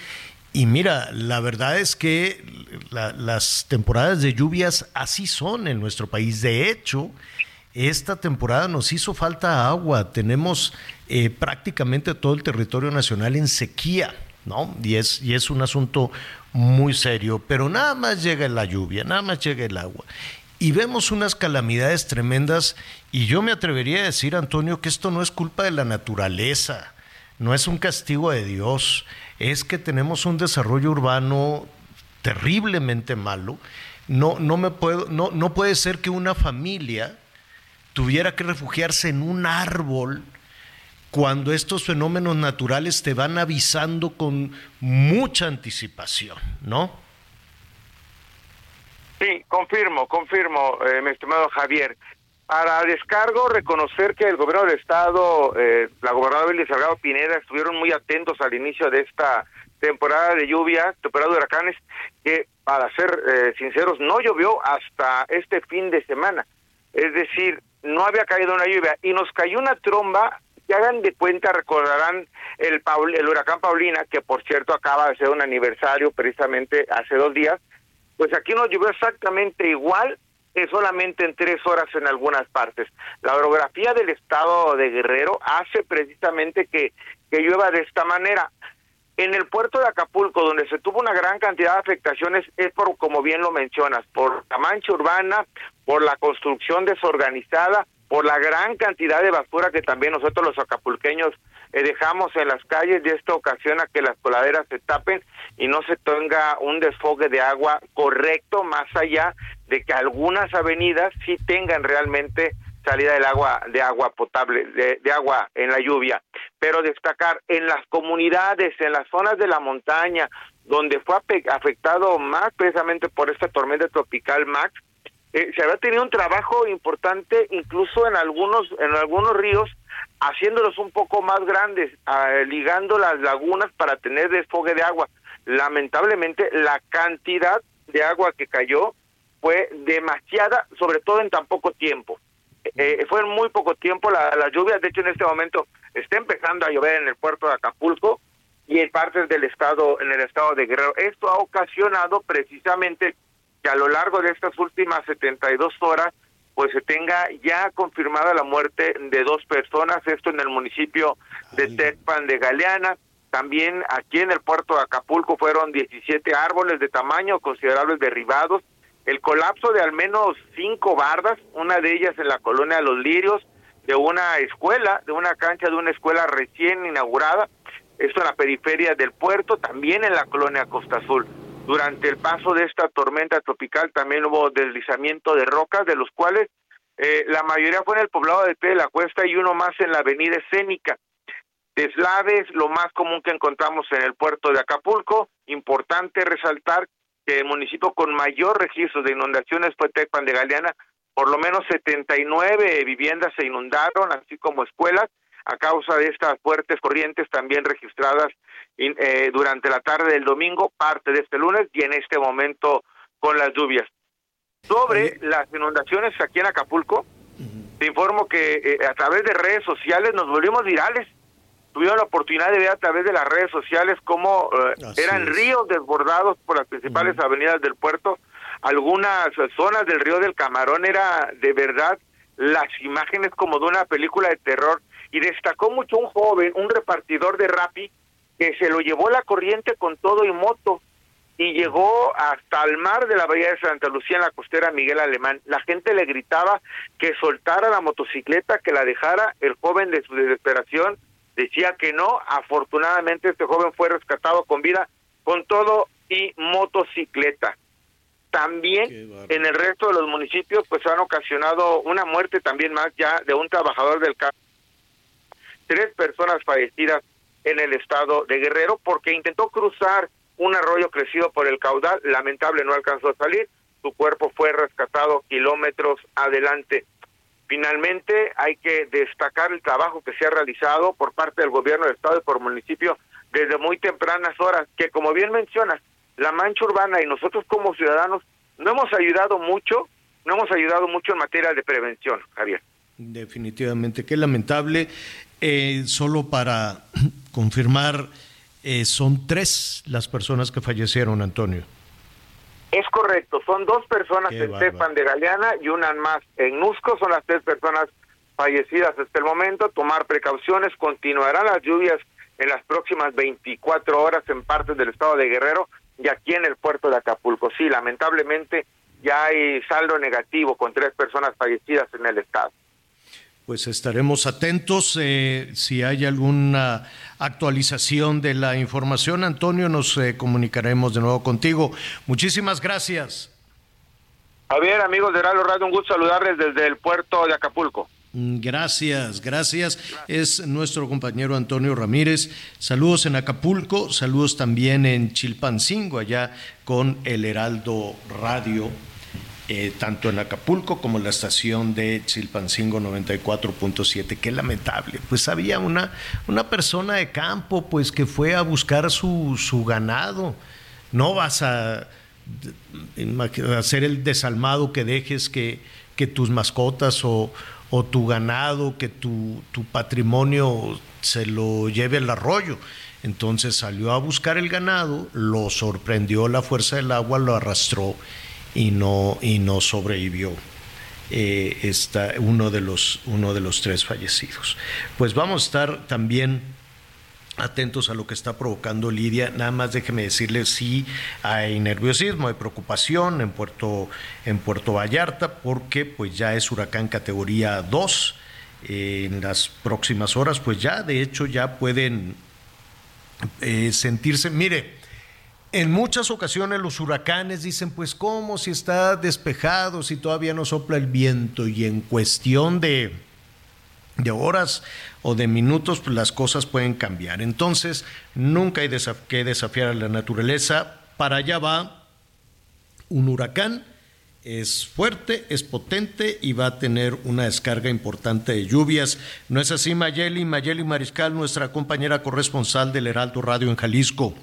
y mira, la verdad es que las temporadas de lluvias así son en nuestro país. De hecho, esta temporada nos hizo falta agua. Tenemos eh, prácticamente todo el territorio nacional en sequía, ¿no? Y es, y es un asunto muy serio. Pero nada más llega la lluvia, nada más llega el agua. Y vemos unas calamidades tremendas. Y yo me atrevería a decir, Antonio, que esto no es culpa de la naturaleza, no es un castigo de Dios es que tenemos un desarrollo urbano terriblemente malo. No, no, me puedo, no, no puede ser que una familia tuviera que refugiarse en un árbol cuando estos fenómenos naturales te van avisando con mucha anticipación, ¿no? Sí, confirmo, confirmo, eh, mi estimado Javier. Para descargo, reconocer que el gobierno del Estado, eh, la gobernadora Belis Salgado Pineda, estuvieron muy atentos al inicio de esta temporada de lluvia, temporada de huracanes, que para ser eh, sinceros, no llovió hasta este fin de semana. Es decir, no había caído una lluvia y nos cayó una tromba que hagan de cuenta, recordarán el, el huracán Paulina, que por cierto acaba de ser un aniversario precisamente hace dos días, pues aquí nos llovió exactamente igual solamente en tres horas en algunas partes. La orografía del estado de Guerrero hace precisamente que, que llueva de esta manera. En el puerto de Acapulco, donde se tuvo una gran cantidad de afectaciones, es por, como bien lo mencionas, por la mancha urbana, por la construcción desorganizada, por la gran cantidad de basura que también nosotros los acapulqueños eh, dejamos en las calles y esto ocasiona que las coladeras se tapen y no se tenga un desfogue de agua correcto más allá de que algunas avenidas sí tengan realmente salida del agua de agua potable de, de, agua en la lluvia. Pero destacar en las comunidades en las zonas de la montaña donde fue afectado más precisamente por esta tormenta tropical Max eh, se había tenido un trabajo importante incluso en algunos en algunos ríos haciéndolos un poco más grandes ah, ligando las lagunas para tener desfogue de agua. Lamentablemente la cantidad de agua que cayó fue demasiada, sobre todo en tan poco tiempo. Eh, fue en muy poco tiempo la, las lluvias, de hecho en este momento está empezando a llover en el puerto de Acapulco y en partes del estado, en el estado de Guerrero. Esto ha ocasionado precisamente que a lo largo de estas últimas 72 horas pues se tenga ya confirmada la muerte de dos personas, esto en el municipio de Tecpan de Galeana, también aquí en el puerto de Acapulco fueron 17 árboles de tamaño considerables derribados, el colapso de al menos cinco bardas, una de ellas en la colonia Los Lirios, de una escuela, de una cancha de una escuela recién inaugurada, esto en la periferia del puerto, también en la colonia Costa Azul. Durante el paso de esta tormenta tropical también hubo deslizamiento de rocas, de los cuales eh, la mayoría fue en el poblado de Pie de la Cuesta y uno más en la avenida Escénica. Deslaves, lo más común que encontramos en el puerto de Acapulco. Importante resaltar que el municipio con mayor registro de inundaciones fue Tecpan de Galeana, por lo menos 79 viviendas se inundaron, así como escuelas, a causa de estas fuertes corrientes también registradas eh, durante la tarde del domingo, parte de este lunes y en este momento con las lluvias. sobre las inundaciones aquí en Acapulco. Te informo que eh, a través de redes sociales nos volvimos virales. Tuvieron la oportunidad de ver a través de las redes sociales cómo eh, eran ríos desbordados por las principales avenidas del puerto. Algunas zonas del río del Camarón era de verdad las imágenes como de una película de terror. Y destacó mucho un joven, un repartidor de Rappi, que se lo llevó la corriente con todo y moto y llegó hasta el mar de la bahía de Santa Lucía en la costera Miguel Alemán. La gente le gritaba que soltara la motocicleta, que la dejara. El joven de su desesperación decía que no. Afortunadamente este joven fue rescatado con vida, con todo y motocicleta. También en el resto de los municipios pues han ocasionado una muerte también más ya de un trabajador del campo. Tres personas fallecidas en el estado de Guerrero porque intentó cruzar un arroyo crecido por el caudal, lamentable no alcanzó a salir, su cuerpo fue rescatado kilómetros adelante. Finalmente, hay que destacar el trabajo que se ha realizado por parte del gobierno del estado y por municipio desde muy tempranas horas, que como bien mencionas, la mancha urbana y nosotros como ciudadanos no hemos ayudado mucho, no hemos ayudado mucho en materia de prevención, Javier. Definitivamente, qué lamentable. Eh, solo para <clears throat> confirmar, eh, son tres las personas que fallecieron, Antonio. Es correcto, son dos personas en Estefan de Galeana y una más en Nusco, son las tres personas fallecidas hasta el momento. Tomar precauciones, continuarán las lluvias en las próximas 24 horas en partes del estado de Guerrero y aquí en el puerto de Acapulco. Sí, lamentablemente ya hay saldo negativo con tres personas fallecidas en el estado pues estaremos atentos. Eh, si hay alguna actualización de la información, Antonio, nos eh, comunicaremos de nuevo contigo. Muchísimas gracias. Javier, amigos de Radio Radio, un gusto saludarles desde el puerto de Acapulco. Mm, gracias, gracias. Es nuestro compañero Antonio Ramírez. Saludos en Acapulco, saludos también en Chilpancingo, allá con el Heraldo Radio eh, tanto en Acapulco como en la estación de Chilpancingo 94.7. Qué lamentable. Pues había una, una persona de campo pues que fue a buscar su, su ganado. No vas a hacer el desalmado que dejes que, que tus mascotas o, o tu ganado, que tu, tu, patrimonio se lo lleve el arroyo. Entonces salió a buscar el ganado, lo sorprendió la fuerza del agua, lo arrastró y no, y no sobrevivió. Eh, está uno de, los, uno de los tres fallecidos. Pues vamos a estar también atentos a lo que está provocando Lidia. Nada más déjeme decirle si hay nerviosismo, hay preocupación en Puerto, en Puerto Vallarta, porque pues ya es huracán categoría 2. en las próximas horas, pues ya de hecho ya pueden eh, sentirse, mire, en muchas ocasiones los huracanes dicen, pues cómo si está despejado, si todavía no sopla el viento y en cuestión de, de horas o de minutos pues las cosas pueden cambiar. Entonces nunca hay que desafiar a la naturaleza. Para allá va un huracán, es fuerte, es potente y va a tener una descarga importante de lluvias. ¿No es así, Mayeli? Mayeli Mariscal, nuestra compañera corresponsal del Heraldo Radio en Jalisco.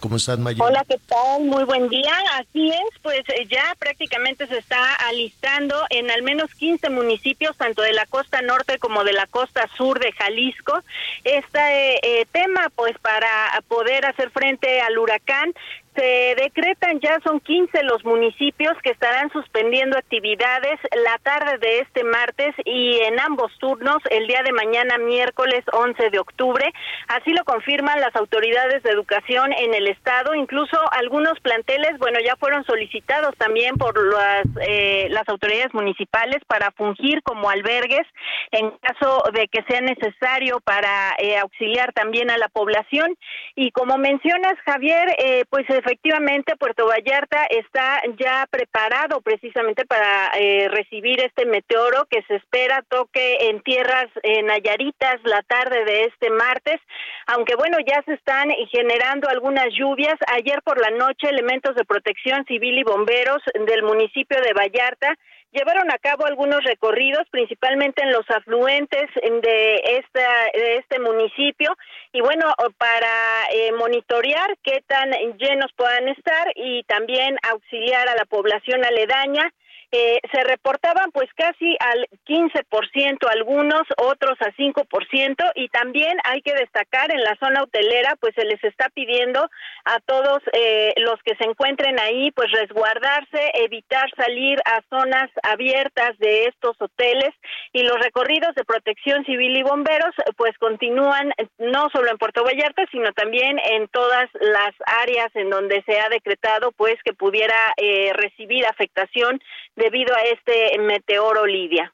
¿Cómo estás, Maya? Hola, ¿qué tal? Muy buen día. Así es, pues eh, ya prácticamente se está alistando en al menos 15 municipios, tanto de la costa norte como de la costa sur de Jalisco, este eh, tema, pues para poder hacer frente al huracán se decretan ya son 15 los municipios que estarán suspendiendo actividades la tarde de este martes y en ambos turnos el día de mañana miércoles 11 de octubre. Así lo confirman las autoridades de educación en el estado. Incluso algunos planteles, bueno, ya fueron solicitados también por las, eh, las autoridades municipales para fungir como albergues en caso de que sea necesario para eh, auxiliar también a la población. Y como mencionas, Javier, eh, pues efectivamente Puerto Vallarta está ya preparado precisamente para eh, recibir este meteoro que se espera toque en tierras nayaritas la tarde de este martes, aunque bueno, ya se están generando algunas lluvias. Ayer por la noche elementos de protección civil y bomberos del municipio de Vallarta llevaron a cabo algunos recorridos, principalmente en los afluentes de, esta, de este municipio, y bueno, para eh, monitorear qué tan llenos puedan estar y también auxiliar a la población aledaña eh, se reportaban pues casi al 15% algunos, otros a 5% y también hay que destacar en la zona hotelera pues se les está pidiendo a todos eh, los que se encuentren ahí pues resguardarse, evitar salir a zonas abiertas de estos hoteles y los recorridos de protección civil y bomberos pues continúan no solo en Puerto Vallarta sino también en todas las áreas en donde se ha decretado pues que pudiera eh, recibir afectación debido a este meteoro Lidia.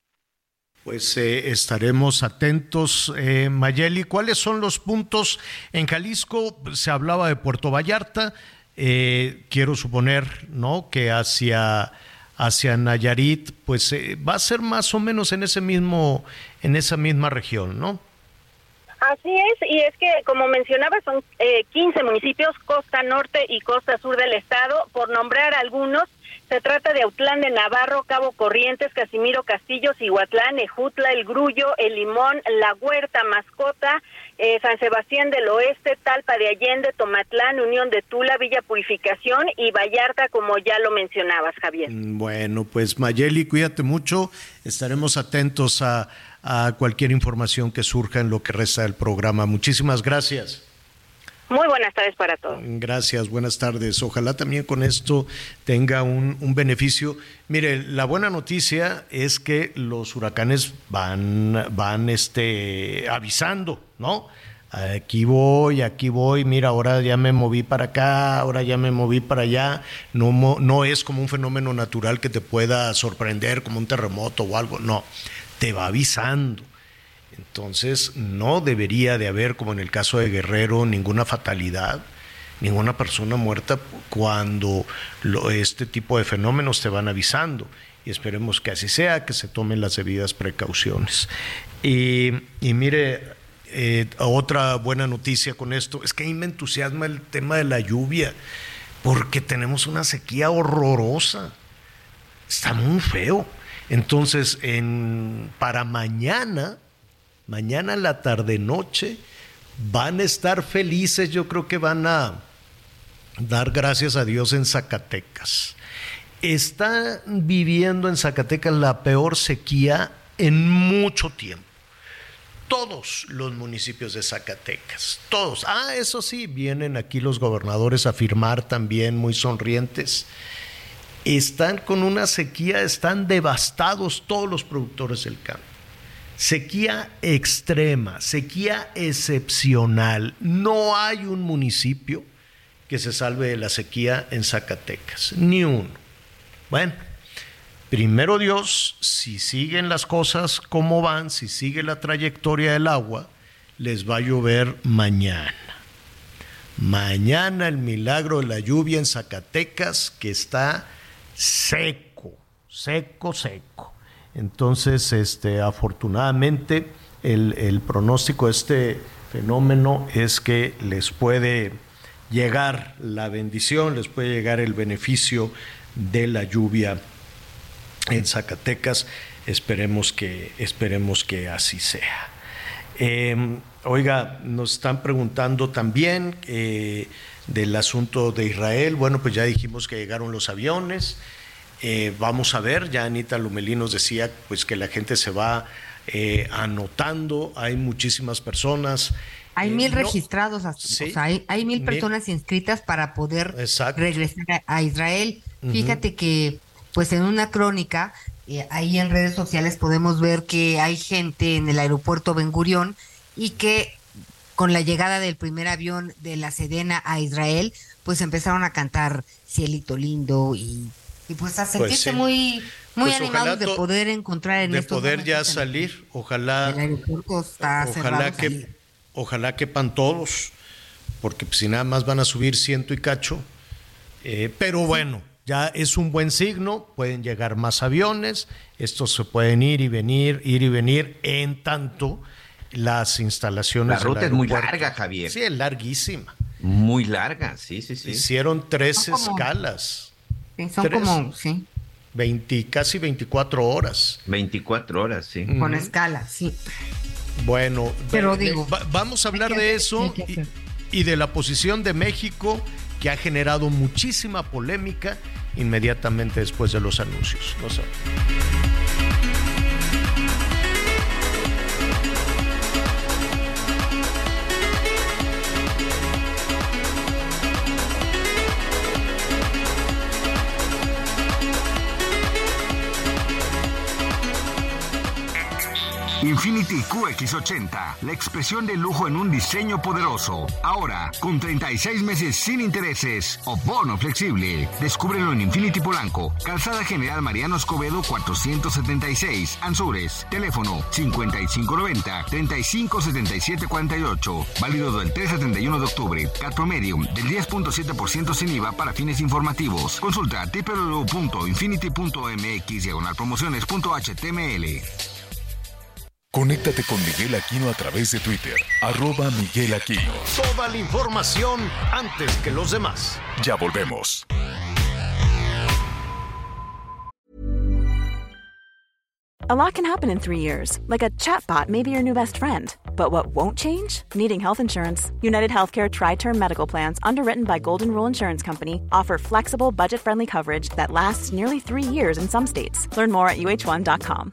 Pues eh, estaremos atentos. Eh, Mayeli, ¿cuáles son los puntos en Jalisco? Se hablaba de Puerto Vallarta. Eh, quiero suponer, ¿no? Que hacia hacia Nayarit, pues eh, va a ser más o menos en ese mismo, en esa misma región, ¿no? Así es, y es que, como mencionaba, son eh, 15 municipios, costa norte y costa sur del estado, por nombrar algunos, se trata de Autlán de Navarro, Cabo Corrientes, Casimiro Castillo, Cihuatlán, Ejutla, El Grullo, El Limón, La Huerta, Mascota, eh, San Sebastián del Oeste, Talpa de Allende, Tomatlán, Unión de Tula, Villa Purificación y Vallarta, como ya lo mencionabas, Javier. Bueno, pues Mayeli, cuídate mucho. Estaremos atentos a, a cualquier información que surja en lo que resta del programa. Muchísimas gracias. Muy buenas tardes para todos. Gracias, buenas tardes. Ojalá también con esto tenga un, beneficio. Mire, la buena noticia es que los huracanes van, van este, avisando, ¿no? Aquí voy, aquí voy, mira, ahora ya me moví para acá, ahora ya me moví para allá. No, no es como un fenómeno natural que te pueda sorprender, como un terremoto o algo, no, te va avisando. Entonces, no debería de haber, como en el caso de Guerrero, ninguna fatalidad, ninguna persona muerta cuando este tipo de fenómenos te van avisando. Y esperemos que así sea, que se tomen las debidas precauciones. Y, mire, eh, otra buena noticia con esto es que a mí me entusiasma el tema de la lluvia, porque tenemos una sequía horrorosa. Está muy feo. Entonces, en, para mañana, mañana la tarde noche van a estar felices, yo creo que van a dar gracias a Dios en Zacatecas. Está viviendo en Zacatecas la peor sequía en mucho tiempo. Todos los municipios de Zacatecas, todos. Ah, eso sí, vienen aquí los gobernadores a firmar también muy sonrientes. Están con una sequía, están devastados todos los productores del campo. Sequía extrema, sequía excepcional. No hay un municipio que se salve de la sequía en Zacatecas, ni uno. Bueno, primero Dios, si siguen las cosas como van, si sigue la trayectoria del agua, les va a llover mañana. Mañana el milagro de la lluvia en Zacatecas que está seco, seco, seco. Entonces, este, afortunadamente, el, pronóstico de este fenómeno es que les puede llegar la bendición, les puede llegar el beneficio de la lluvia en Zacatecas. Esperemos que, esperemos que así sea. Eh, oiga, nos están preguntando también eh, del asunto de Israel. Bueno, pues ya dijimos que llegaron los aviones. Eh, vamos a ver, ya Anita Lumelí nos decía pues que la gente se va eh, anotando, hay muchísimas personas. Hay eh, mil no, registrados, ¿sí? o sea, hay, hay mil, mil, personas inscritas para poder Exacto. regresar a, Israel. Uh -huh. Fíjate que, pues en una crónica, eh, ahí en redes sociales podemos ver que hay gente en el aeropuerto Ben Gurión y que con la llegada del primer avión de la Sedena a Israel, pues empezaron a cantar Cielito Lindo y y pues a sentirse pues sí. muy muy pues animados de poder encontrar en de poder ya salir ojalá el aeropuerto está ojalá que salir. ojalá quepan todos porque si nada más van a subir ciento y cacho eh, pero bueno ya es un buen signo pueden llegar más aviones estos se pueden ir y venir ir y venir en tanto las instalaciones la ruta es muy larga Javier. Sí es larguísima. Muy larga sí sí sí. Hicieron tres escalas Sí, son Tres. como, sí. 20, casi 24 horas. 24 horas, sí. Con escala, sí. Bueno, Pero eh, digo, va- vamos a hablar que de eso y, de la posición de México que ha generado muchísima polémica inmediatamente después de los anuncios. No sé. Infinity QX80, la expresión de lujo en un diseño poderoso. Ahora, con 36 meses sin intereses o bono flexible. Descúbrelo en Infinity Polanco, Calzada General Mariano Escobedo 476, Anzures. Teléfono 5590-357748. Válido del 3 al 31 de octubre. Cat promedio del 10.7% sin IVA para fines informativos. Consulta www.infinity.mx diagonal promociones.html. Conéctate con Miguel Aquino a través de Twitter, arroba Miguel Aquino. Toda la información antes que los demás. Ya volvemos. A lot can happen in three years, like a chatbot may be your new best friend. But what won't change? Needing health insurance. United Healthcare Tri Term Medical Plans, underwritten by Golden Rule Insurance Company, offer flexible, budget friendly coverage that lasts nearly three years in some states. Learn more at uh1.com.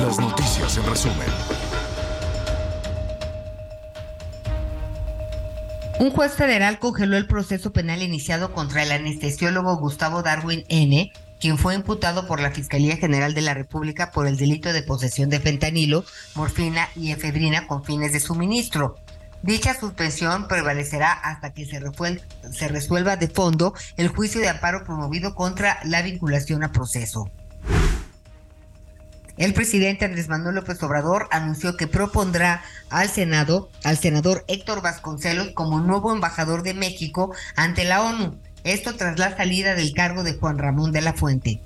Las noticias en resumen. Un juez federal congeló el proceso penal iniciado contra el anestesiólogo Gustavo Darwin N., quien fue imputado por la Fiscalía General de la República por el delito de posesión de fentanilo, morfina y efedrina con fines de suministro. Dicha suspensión prevalecerá hasta que se, se resuelva de fondo el juicio de amparo promovido contra la vinculación a proceso. El presidente Andrés Manuel López Obrador anunció que propondrá al Senado al senador Héctor Vasconcelos como nuevo embajador de México ante la ONU. Esto tras la salida del cargo de Juan Ramón de la Fuente.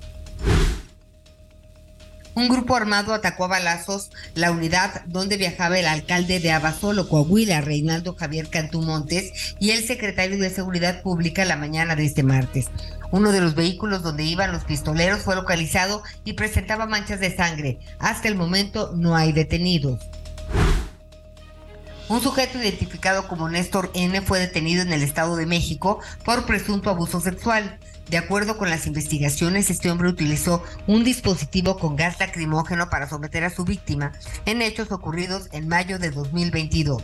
Un grupo armado atacó a balazos la unidad donde viajaba el alcalde de Abasolo, Coahuila, Reinaldo Javier Cantú Montes, y el secretario de Seguridad Pública la mañana de este martes. Uno de los vehículos donde iban los pistoleros fue localizado y presentaba manchas de sangre. Hasta el momento no hay detenidos. Un sujeto identificado como Néstor N fue detenido en el Estado de México por presunto abuso sexual. De acuerdo con las investigaciones, este hombre utilizó un dispositivo con gas lacrimógeno para someter a su víctima en hechos ocurridos en mayo de 2022.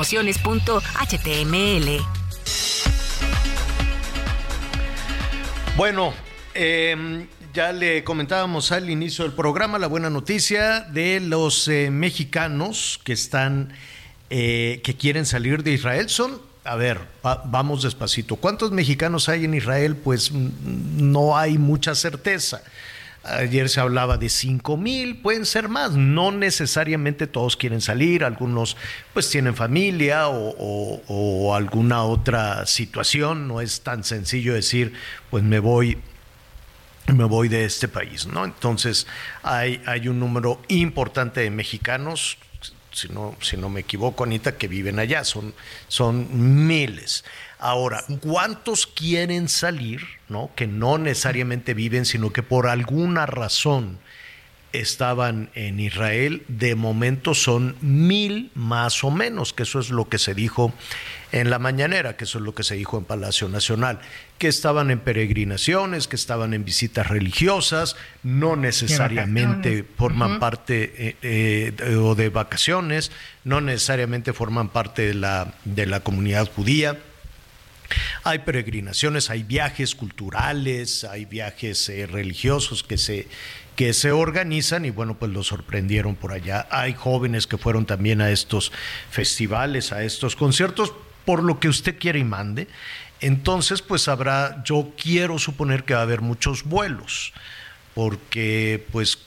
promociones.html. Bueno, eh, ya le comentábamos al inicio del programa la buena noticia de los eh, mexicanos que están, eh, que quieren salir de Israel. Son, a ver, va- vamos despacito. ¿Cuántos mexicanos hay en Israel? Pues mm, no hay mucha certeza. Ayer se hablaba de 5 mil, pueden ser más. No necesariamente todos quieren salir, algunos pues tienen familia o, o- o alguna otra situación. No es tan sencillo decir, pues me voy me voy de este país, ¿no? Entonces hay, hay un número importante de mexicanos, si no, si no me equivoco, Anita, que viven allá, son, son miles. Ahora, ¿cuántos quieren salir, no? Que no necesariamente viven, sino que por alguna razón estaban en Israel, de momento son mil más o menos, que eso es lo que se dijo en la mañanera, que eso es lo que se dijo en Palacio Nacional, que estaban en peregrinaciones, que estaban en visitas religiosas, no necesariamente forman parte eh, eh, o de vacaciones, no necesariamente forman parte de la, de la comunidad judía. Hay peregrinaciones, hay viajes culturales, hay viajes eh, religiosos que se, que se organizan y bueno, pues los sorprendieron por allá. Hay jóvenes que fueron también a estos festivales, a estos conciertos, por lo que usted quiere y mande. Entonces, pues habrá, yo quiero suponer que va a haber muchos vuelos, porque pues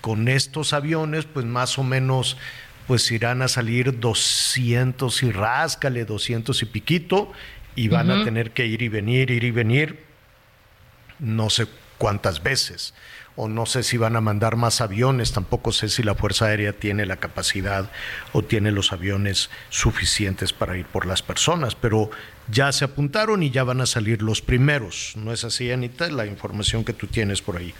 con estos aviones, pues más o menos, pues irán a salir 200 y ráscale, 200 y piquito, y van a tener que ir y venir, ir y venir, no sé cuántas veces o no sé si van a mandar más aviones, tampoco sé si la Fuerza Aérea tiene la capacidad o tiene los aviones suficientes para ir por las personas, pero ya se apuntaron y ya van a salir los primeros. ¿No es así, Anita? La información que tú tienes por ahí.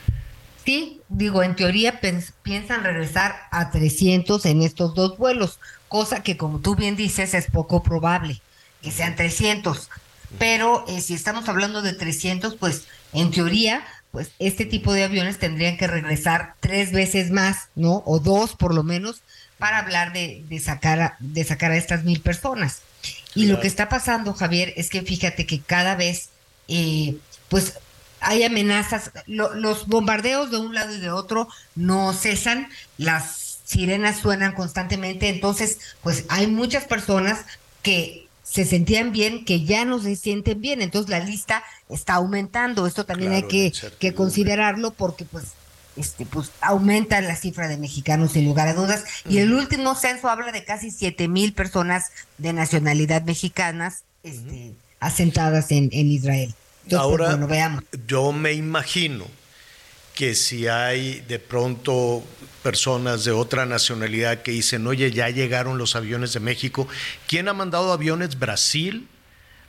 Sí, digo, en teoría piensan regresar a 300 en estos dos vuelos, cosa que como tú bien dices es poco probable que sean 300. Pero eh, si estamos hablando de 300, pues en teoría pues este tipo de aviones tendrían que regresar tres veces más, ¿no? O dos por lo menos, para hablar de, sacar, a, de sacar a estas mil personas. Y lo que está pasando, Javier, es que fíjate que cada vez, eh, pues hay amenazas, los bombardeos de un lado y de otro no cesan, las sirenas suenan constantemente, entonces, pues hay muchas personas que se sentían bien, que ya no se sienten bien. Entonces la lista está aumentando. Esto también hay que, que, considerarlo porque pues este pues aumenta la cifra de mexicanos sin lugar a dudas. Y el último censo habla de casi siete mil personas de nacionalidad mexicanas este, asentadas en, en Israel. Pues, Ahora, veamos. yo me imagino que si hay de pronto personas de otra nacionalidad que dicen, oye, ya llegaron los aviones de México, ¿quién ha mandado aviones? Brasil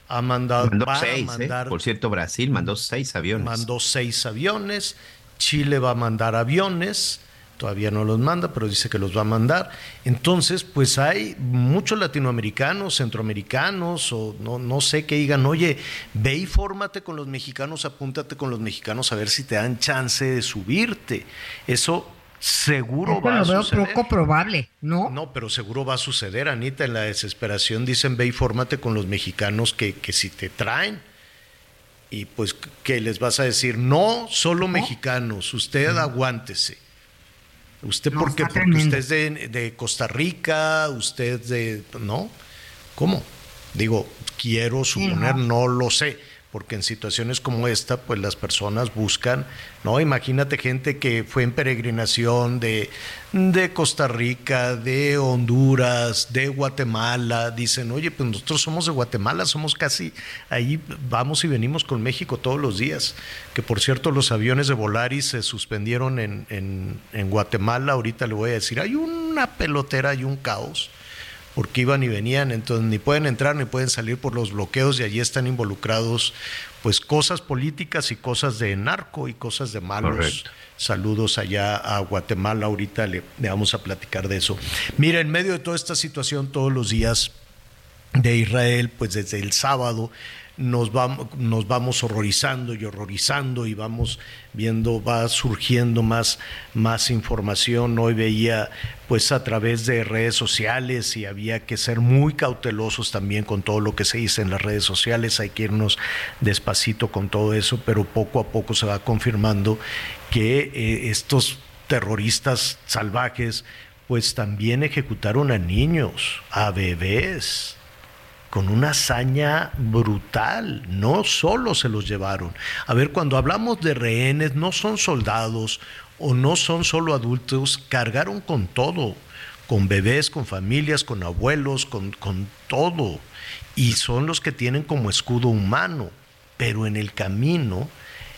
ha mandado... Mandó seis, ¿eh? por cierto, Brasil mandó seis aviones. Mandó seis aviones, Chile va a mandar aviones, todavía no los manda, pero dice que los va a mandar. Entonces, pues hay muchos latinoamericanos, centroamericanos, o no, no sé qué digan, oye, ve y fórmate con los mexicanos, apúntate con los mexicanos a ver si te dan chance de subirte. Eso seguro va a lo veo poco probable, ¿no? No, pero seguro va a suceder, Anita, en la desesperación dicen, ve y fórmate con los mexicanos que, que si te traen. Y pues, ¿qué les vas a decir? No, solo mexicanos, usted aguántese ¿Usted por qué? Porque usted es de, Costa Rica, usted de... ¿No? ¿Cómo? Digo, quiero suponer, no lo sé porque en situaciones como esta, pues las personas buscan, ¿no? Imagínate gente que fue en peregrinación de, de Costa Rica, de Honduras, de Guatemala, dicen, oye, pues nosotros somos de Guatemala, somos casi ahí, vamos y venimos con México todos los días, que por cierto los aviones de Volaris se suspendieron en, en, en Guatemala, ahorita le voy a decir, hay una pelotera, hay un caos porque iban y venían, entonces ni pueden entrar ni pueden salir por los bloqueos y allí están involucrados pues cosas políticas y cosas de narco y cosas de malos. Saludos allá a Guatemala, ahorita le, le vamos a platicar de eso. Mira, en medio de toda esta situación todos los días de Israel, pues desde el sábado nos vamos, nos vamos horrorizando y horrorizando y vamos viendo, va surgiendo más, más información. Hoy veía pues a través de redes sociales y había que ser muy cautelosos también con todo lo que se dice en las redes sociales, hay que irnos despacito con todo eso, pero poco a poco se va confirmando que eh, estos terroristas salvajes pues también ejecutaron a niños, a bebés con una hazaña brutal. No solo se los llevaron. A ver, cuando hablamos de rehenes, no son soldados o no son solo adultos, cargaron con todo, con bebés, con familias, con abuelos, con, con todo. Y son los que tienen como escudo humano. Pero en el camino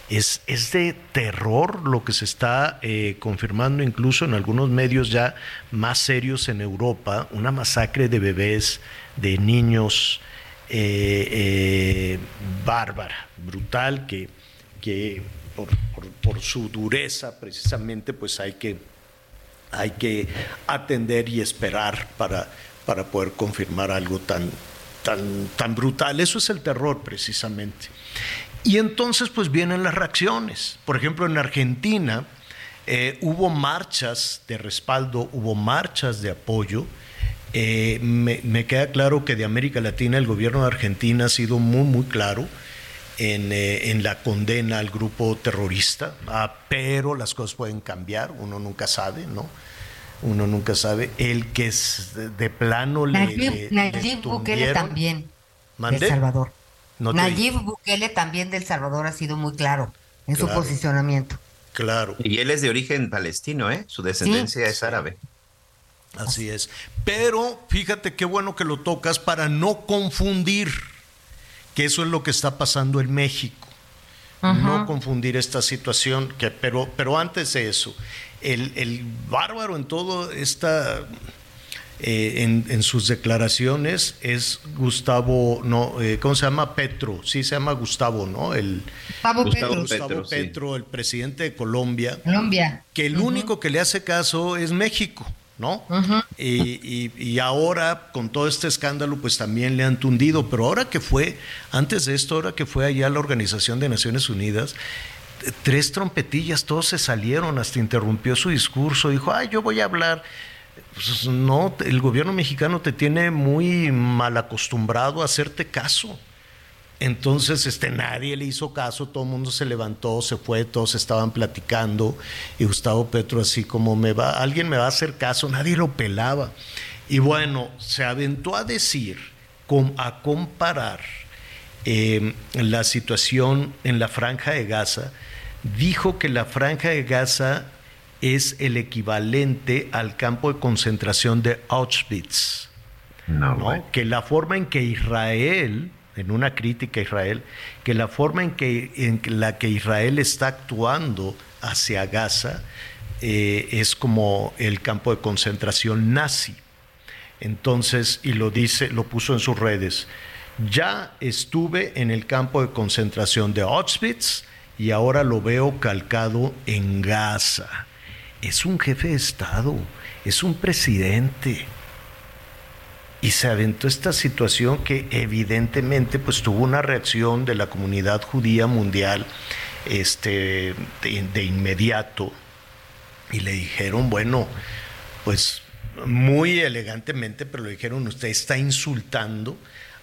es, es de terror lo que se está eh, confirmando incluso en algunos medios ya más serios en Europa, una masacre de bebés, de niños, eh, eh, bárbara, brutal, que, que por, su dureza precisamente pues hay que hay que atender y esperar para, para poder confirmar algo tan, tan, tan brutal. Eso es el terror precisamente. Y entonces pues vienen las reacciones. Por ejemplo, en Argentina eh, hubo marchas de respaldo, hubo marchas de apoyo. Eh, me, queda claro que de América Latina el gobierno de Argentina ha sido muy, muy claro en, eh, en la condena al grupo terrorista, ah, pero las cosas pueden cambiar, uno nunca sabe, ¿no? Uno nunca sabe. El que es de, plano le. Nayib, Bukele también. De Salvador. Nayib Bukele también del Salvador ha sido muy claro en su posicionamiento. Claro. Y él es de origen palestino, ¿eh? Su descendencia es árabe. Así es. Pero fíjate qué bueno que lo tocas para no confundir que eso es lo que está pasando en México. No confundir esta situación, que, pero, pero antes de eso, el, el bárbaro en todo esta eh, en, sus declaraciones es Gustavo, no, eh, ¿cómo se llama? Petro, sí se llama Gustavo, ¿no? El, Gustavo, Petro, el presidente de Colombia. Colombia. Que el único que le hace caso es México, ¿no? y, y, ahora, con todo este escándalo, pues también le han tundido, pero ahora que fue, antes de esto, ahora que fue allá a la Organización de Naciones Unidas, tres trompetillas, todos se salieron, hasta interrumpió su discurso, dijo, ay, yo voy a hablar pues no, el gobierno mexicano te tiene muy mal acostumbrado a hacerte caso. Entonces, este, nadie le hizo caso, todo el mundo se levantó, se fue, todos estaban platicando y Gustavo Petro así como me va, alguien me va a hacer caso, nadie lo pelaba. Y bueno, se aventó a decir, a comparar eh, la situación en la franja de Gaza, dijo que la franja de Gaza es el equivalente al campo de concentración de Auschwitz. No, Que la forma en que Israel, en una crítica a Israel, que la forma en, que, en la que Israel está actuando hacia Gaza eh, es como el campo de concentración nazi. Entonces, y lo dice, lo puso en sus redes, ya estuve en el campo de concentración de Auschwitz y ahora lo veo calcado en Gaza es un jefe de Estado, es un presidente. Y se aventó esta situación que evidentemente pues tuvo una reacción de la comunidad judía mundial este, de, inmediato. Y le dijeron, bueno, pues muy elegantemente, pero le dijeron, usted está insultando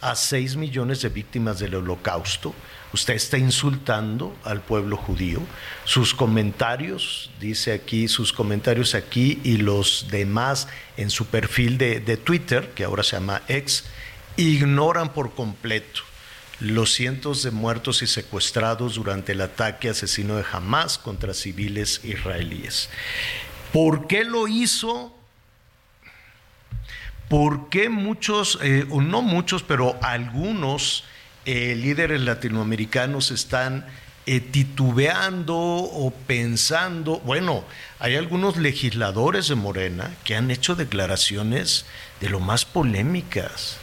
a 6 millones de víctimas del holocausto, usted está insultando al pueblo judío. Sus comentarios, dice aquí, sus comentarios aquí y los demás en su perfil de, Twitter, que ahora se llama X, ignoran por completo los cientos de muertos y secuestrados durante el ataque asesino de Hamas contra civiles israelíes. ¿Por qué lo hizo? ¿Por qué muchos, eh, o no muchos, pero algunos eh, líderes latinoamericanos están eh, titubeando o pensando? Bueno, hay algunos legisladores de Morena que han hecho declaraciones de lo más polémicas.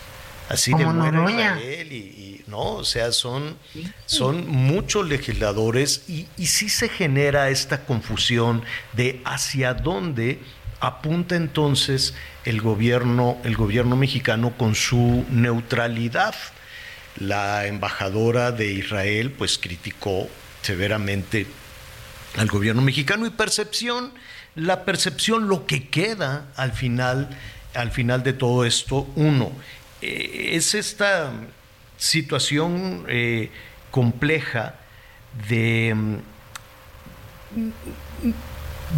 Así de Israel y, no, o sea, son, son muchos legisladores y, y sí se genera esta confusión de hacia dónde apunta entonces el gobierno, el gobierno mexicano con su neutralidad. La embajadora de Israel pues criticó severamente al gobierno mexicano y percepción, la percepción, lo que queda al final, al final de todo esto, uno, eh, es esta situación eh, compleja de mm,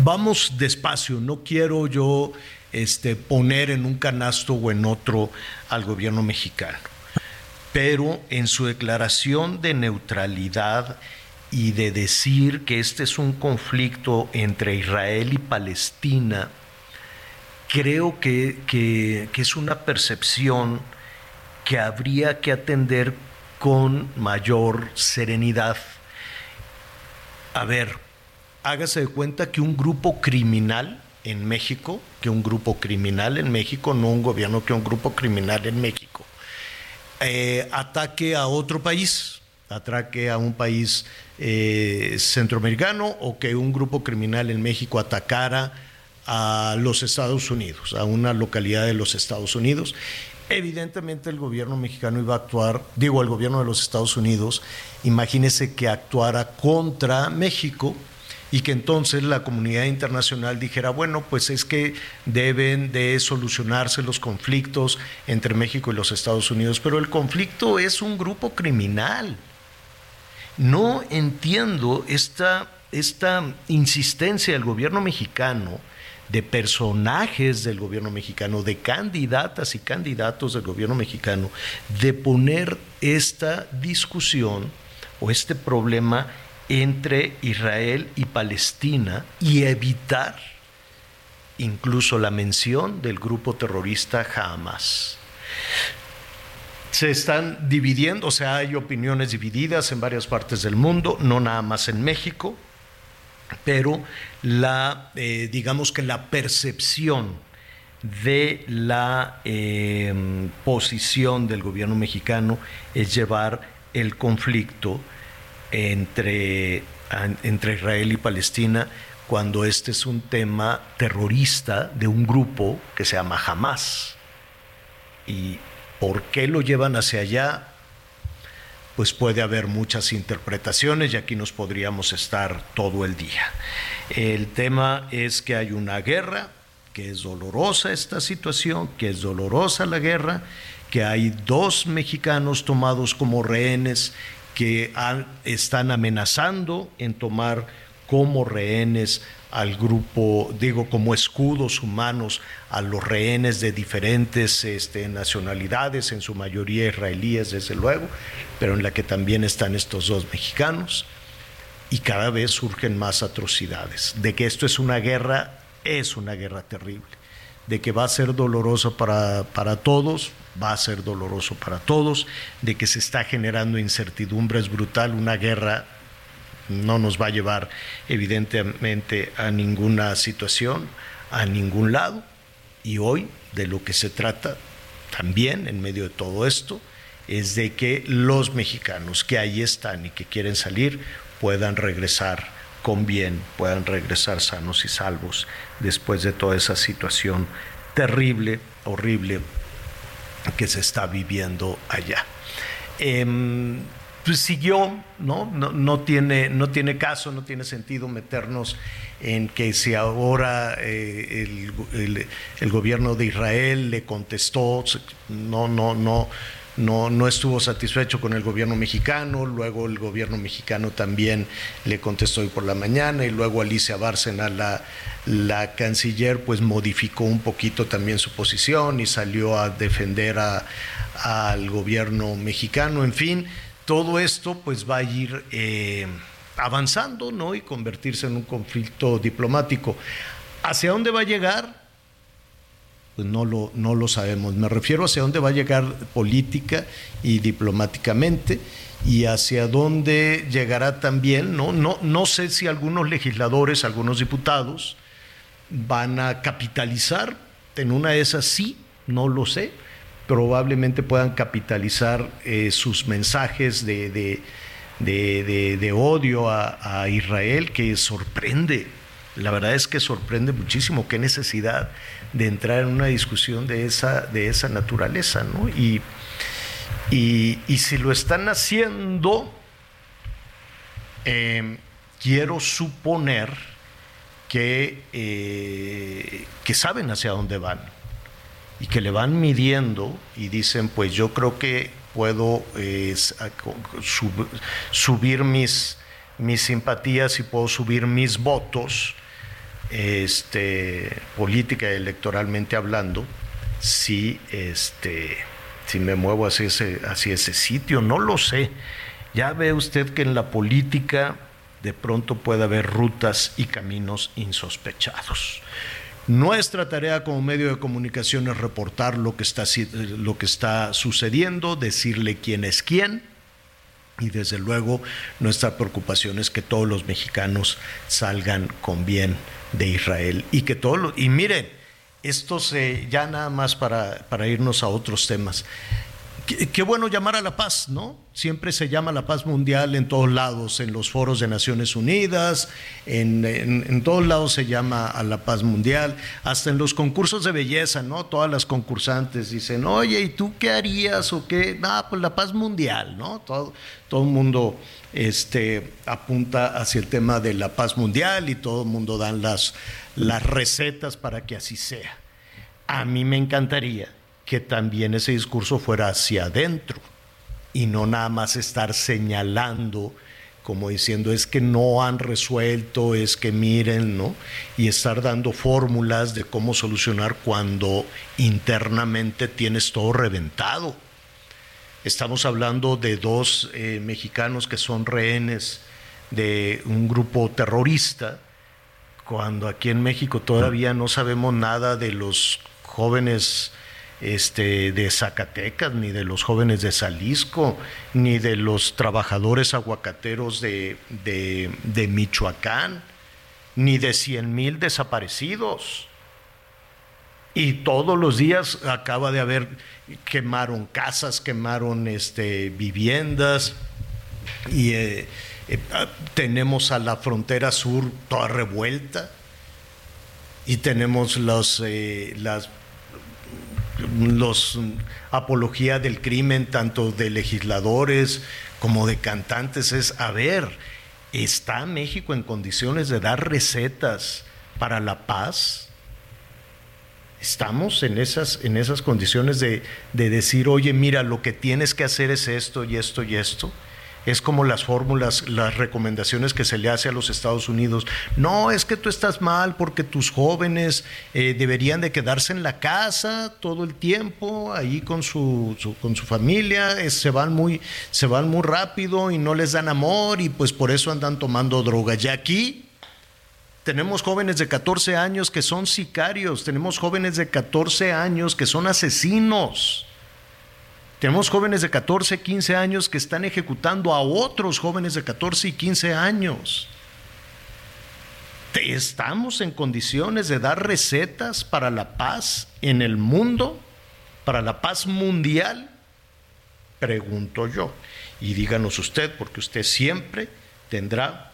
vamos despacio, no quiero yo este, poner en un canasto o en otro al gobierno mexicano. Pero en su declaración de neutralidad y de decir que este es un conflicto entre Israel y Palestina, creo que, que es una percepción que habría que atender con mayor serenidad. A ver, hágase de cuenta que un grupo criminal en México, que un grupo criminal en México, no un gobierno, que un grupo criminal en México, eh, ataque a otro país, ataque a un país eh, centroamericano o que un grupo criminal en México atacara a los Estados Unidos, a una localidad de los Estados Unidos. Evidentemente el gobierno mexicano iba a actuar, digo, el gobierno de los Estados Unidos, imagínese que actuara contra México y que entonces la comunidad internacional dijera, bueno, pues es que deben de solucionarse los conflictos entre México y los Estados Unidos, pero el conflicto es un grupo criminal. No entiendo esta, esta insistencia del gobierno mexicano de personajes del gobierno mexicano, de candidatas y candidatos del gobierno mexicano, de poner esta discusión o este problema entre Israel y Palestina y evitar incluso la mención del grupo terrorista Hamas. Se están dividiendo, o sea, hay opiniones divididas en varias partes del mundo, no nada más en México pero la, eh, digamos que la percepción de la em, posición del gobierno mexicano es llevar el conflicto entre, Israel y Palestina cuando este es un tema terrorista de un grupo que se llama Hamas. ¿Y por qué lo llevan hacia allá? pues puede haber muchas interpretaciones y aquí nos podríamos estar todo el día. El tema es que hay una guerra, que es dolorosa esta situación, que es dolorosa la guerra, que hay dos mexicanos tomados como rehenes que están amenazando en tomar como rehenes al grupo, digo, como escudos humanos a los rehenes de diferentes este, nacionalidades, en su mayoría israelíes, desde luego, pero en la que también están estos dos mexicanos. Y cada vez surgen más atrocidades. De que esto es una guerra, es una guerra terrible. De que va a ser doloroso para, para todos, va a ser doloroso para todos. De que se está generando incertidumbre, es brutal, una guerra no nos va a llevar evidentemente a ninguna situación, a ningún lado. Y hoy de lo que se trata también en medio de todo esto es de que los mexicanos que ahí están y que quieren salir puedan regresar con bien, puedan regresar sanos y salvos después de toda esa situación terrible, horrible que se está viviendo allá. Em, pues siguió, ¿no? No, tiene, no tiene caso, no tiene sentido meternos en que si ahora eh, el, gobierno de Israel le contestó, no, no, no, no, no estuvo satisfecho con el gobierno mexicano, luego el gobierno mexicano también le contestó hoy por la mañana y luego Alicia Bárcena, la, la canciller, pues modificó un poquito también su posición y salió a defender al gobierno mexicano, en fin todo esto pues va a ir eh, avanzando ¿no? y convertirse en un conflicto diplomático. ¿Hacia dónde va a llegar? Pues no lo, no lo sabemos. Me refiero hacia dónde va a llegar política y diplomáticamente y hacia dónde llegará también, ¿no? No, no sé si algunos legisladores, algunos diputados van a capitalizar en una de esas sí, no lo sé probablemente puedan capitalizar eh, sus mensajes de, de, odio a, Israel, que sorprende. La verdad es que sorprende muchísimo qué necesidad de entrar en una discusión de esa, de esa naturaleza, ¿no? Y, y, si lo están haciendo, em, quiero suponer que, eh, que saben hacia dónde van y que le van midiendo y dicen, pues yo creo que puedo subir mis, mis simpatías y puedo subir mis votos, este, política electoralmente hablando, si, este, si me muevo hacia ese, hacia ese sitio, no lo sé. Ya ve usted que en la política de pronto puede haber rutas y caminos insospechados. Nuestra tarea como medio de comunicación es reportar lo que está, lo que está sucediendo, decirle quién es quién. Y desde luego nuestra preocupación es que todos los mexicanos salgan con bien de Israel. Y que todos y miren, esto se, ya nada más para, para irnos a otros temas. Qué, bueno llamar a la paz, ¿no? Siempre se llama la paz mundial en todos lados, en los foros de Naciones Unidas, en, todos lados se llama a la paz mundial, hasta en los concursos de belleza, ¿no? Todas las concursantes dicen, oye, ¿y tú qué harías o qué? Ah, pues la paz mundial, ¿no? Todo, todo el mundo este, apunta hacia el tema de la paz mundial y todo el mundo dan las, las recetas para que así sea. A mí me encantaría que también ese discurso fuera hacia adentro y no nada más estar señalando como diciendo es que no han resuelto, es que miren, ¿no? Y estar dando fórmulas de cómo solucionar cuando internamente tienes todo reventado. Estamos hablando de dos eh, mexicanos que son rehenes de un grupo terrorista, cuando aquí en México todavía no sabemos nada de los jóvenes este, de Zacatecas, ni de los jóvenes de Salisco, ni de los trabajadores aguacateros de, de, Michoacán, ni de cien mil desaparecidos. Y todos los días acaba de haber, quemaron casas, quemaron este, viviendas, y eh, eh, tenemos a la frontera sur toda revuelta, y tenemos los, eh, las los apología del crimen, tanto de legisladores como de cantantes, es, a ver, ¿está México en condiciones de dar recetas para la paz? Estamos en esas, en esas condiciones de, de decir, oye, mira, lo que tienes que hacer es esto y esto y esto es como las fórmulas, las recomendaciones que se le hace a los Estados Unidos. No, es que tú estás mal porque tus jóvenes eh, deberían de quedarse en la casa todo el tiempo, ahí con su, con su familia, se, van muy, se van muy rápido y no les dan amor y pues por eso andan tomando droga. Y aquí tenemos jóvenes de 14 años que son sicarios, tenemos jóvenes de 14 años que son asesinos. Tenemos jóvenes de 14, 15 años que están ejecutando a otros jóvenes de 14 y 15 años. ¿Estamos en condiciones de dar recetas para la paz en el mundo? ¿Para la paz mundial? Pregunto yo. Y díganos usted, porque usted siempre tendrá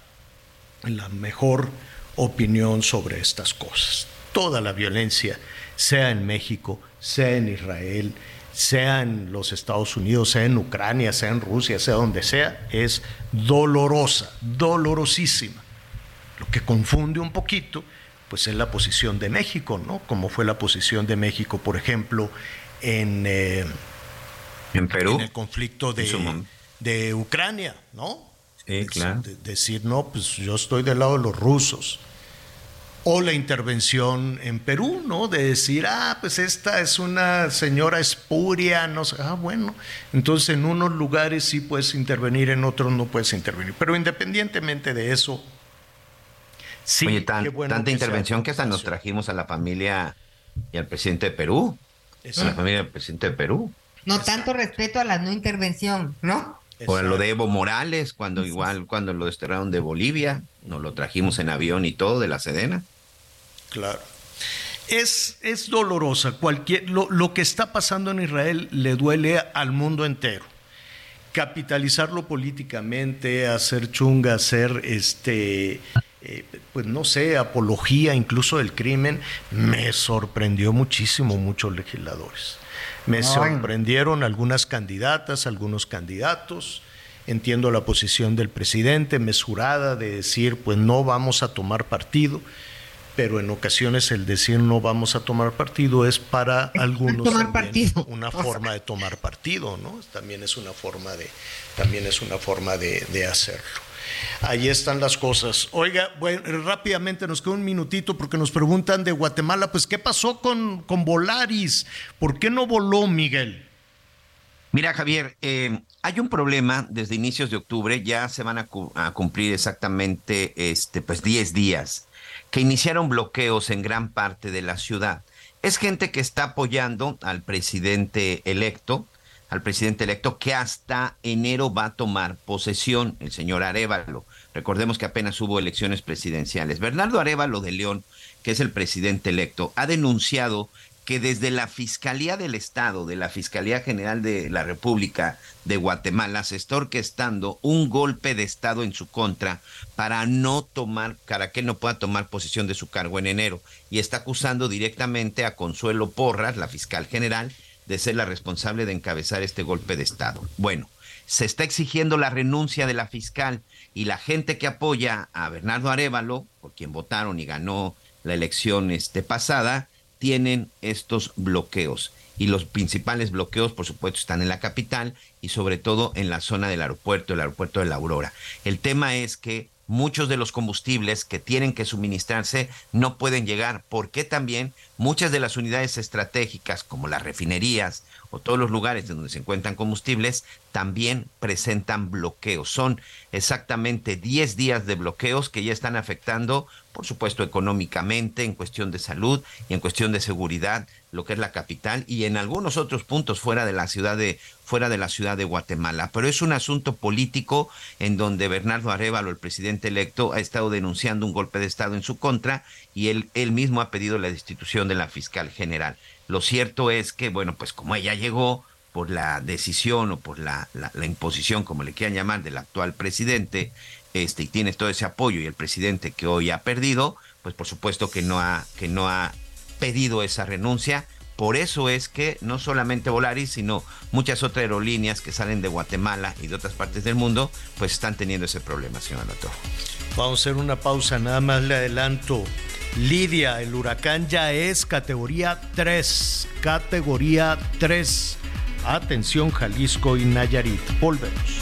la mejor opinión sobre estas cosas. Toda la violencia, sea en México, sea en Israel, sea en los Estados Unidos, sea en Ucrania, sea en Rusia, sea donde sea, es dolorosa, dolorosísima. Lo que confunde un poquito, pues es la posición de México, ¿no? Como fue la posición de México, por ejemplo, en, eh, en Perú, en el conflicto de, de Ucrania, ¿no? Sí, claro. decir, no, pues yo estoy del lado de los rusos o la intervención en Perú, ¿no? De decir, ah, pues esta es una señora espuria, no sé, ah, bueno, entonces en unos lugares sí puedes intervenir, en otros no puedes intervenir. Pero independientemente de eso, sí. Oye, tanta intervención que hasta nos trajimos a la familia y al presidente de Perú, a la familia del presidente de Perú. No tanto respeto a la no intervención, ¿no? O a lo de Evo Morales, cuando igual, cuando lo desterraron de Bolivia, nos lo trajimos en avión y todo de la Sedena. Claro. Es, es dolorosa. Cualquier, lo, que está pasando en Israel le duele al mundo entero. Capitalizarlo políticamente, hacer chunga, hacer este, eh, pues no sé, apología incluso del crimen, me sorprendió muchísimo muchos legisladores. Me sorprendieron algunas candidatas, algunos candidatos. Entiendo la posición del presidente mesurada de decir, pues no vamos a tomar partido pero en ocasiones el decir no vamos a tomar partido es para algunos una forma de tomar partido, ¿no? También es una forma de, también es una forma de, hacerlo. Ahí están las cosas. Oiga, bueno, rápidamente nos queda un minutito porque nos preguntan de Guatemala, pues ¿qué pasó con, con Volaris? ¿Por qué no voló Miguel? Mira, Javier, eh, hay un problema desde inicios de octubre, ya se van a, a cumplir exactamente este, pues 10 días que iniciaron bloqueos en gran parte de la ciudad. Es gente que está apoyando al presidente electo, al presidente electo que hasta enero va a tomar posesión, el señor Arevalo. Recordemos que apenas hubo elecciones presidenciales. Bernardo Arevalo de León, que es el presidente electo, ha denunciado que desde la Fiscalía del Estado, de la Fiscalía General de la República de Guatemala, se está orquestando un golpe de Estado en su contra para no tomar, para que no pueda tomar posesión de su cargo en enero. Y está acusando directamente a Consuelo Porras, la fiscal general, de ser la responsable de encabezar este golpe de Estado. Bueno, se está exigiendo la renuncia de la fiscal y la gente que apoya a Bernardo Arevalo, por quien votaron y ganó la elección este, pasada, tienen estos bloqueos. Y los principales bloqueos, por supuesto, están en la capital y sobre todo en la zona del aeropuerto, el aeropuerto de la Aurora. El tema es que muchos de los combustibles que tienen que suministrarse no pueden llegar, porque también muchas de las unidades estratégicas, como las refinerías o todos los lugares donde se encuentran combustibles, también presentan bloqueos. Son exactamente 10 días de bloqueos que ya están afectando, por supuesto, económicamente, en cuestión de salud y en cuestión de seguridad, lo que es la capital y en algunos otros puntos fuera de la ciudad de fuera de la ciudad de Guatemala. Pero es un asunto político en donde Bernardo Arevalo, el presidente electo, ha estado denunciando un golpe de Estado en su contra y él, él mismo ha pedido la destitución de la fiscal general. Lo cierto es que, bueno, pues como ella llegó por la decisión o por la, la, imposición, como le quieran llamar, del actual presidente, este, y tiene todo ese apoyo y el presidente que hoy ha perdido, pues por supuesto que no ha, que no ha pedido esa renuncia. Por eso es que no solamente Volaris, sino muchas otras aerolíneas que salen de Guatemala y de otras partes del mundo, pues están teniendo ese problema, señor doctor. Vamos a hacer una pausa, nada más le adelanto. Lidia, el huracán ya es categoría 3. Categoría 3. Atención Jalisco y Nayarit. Volvemos.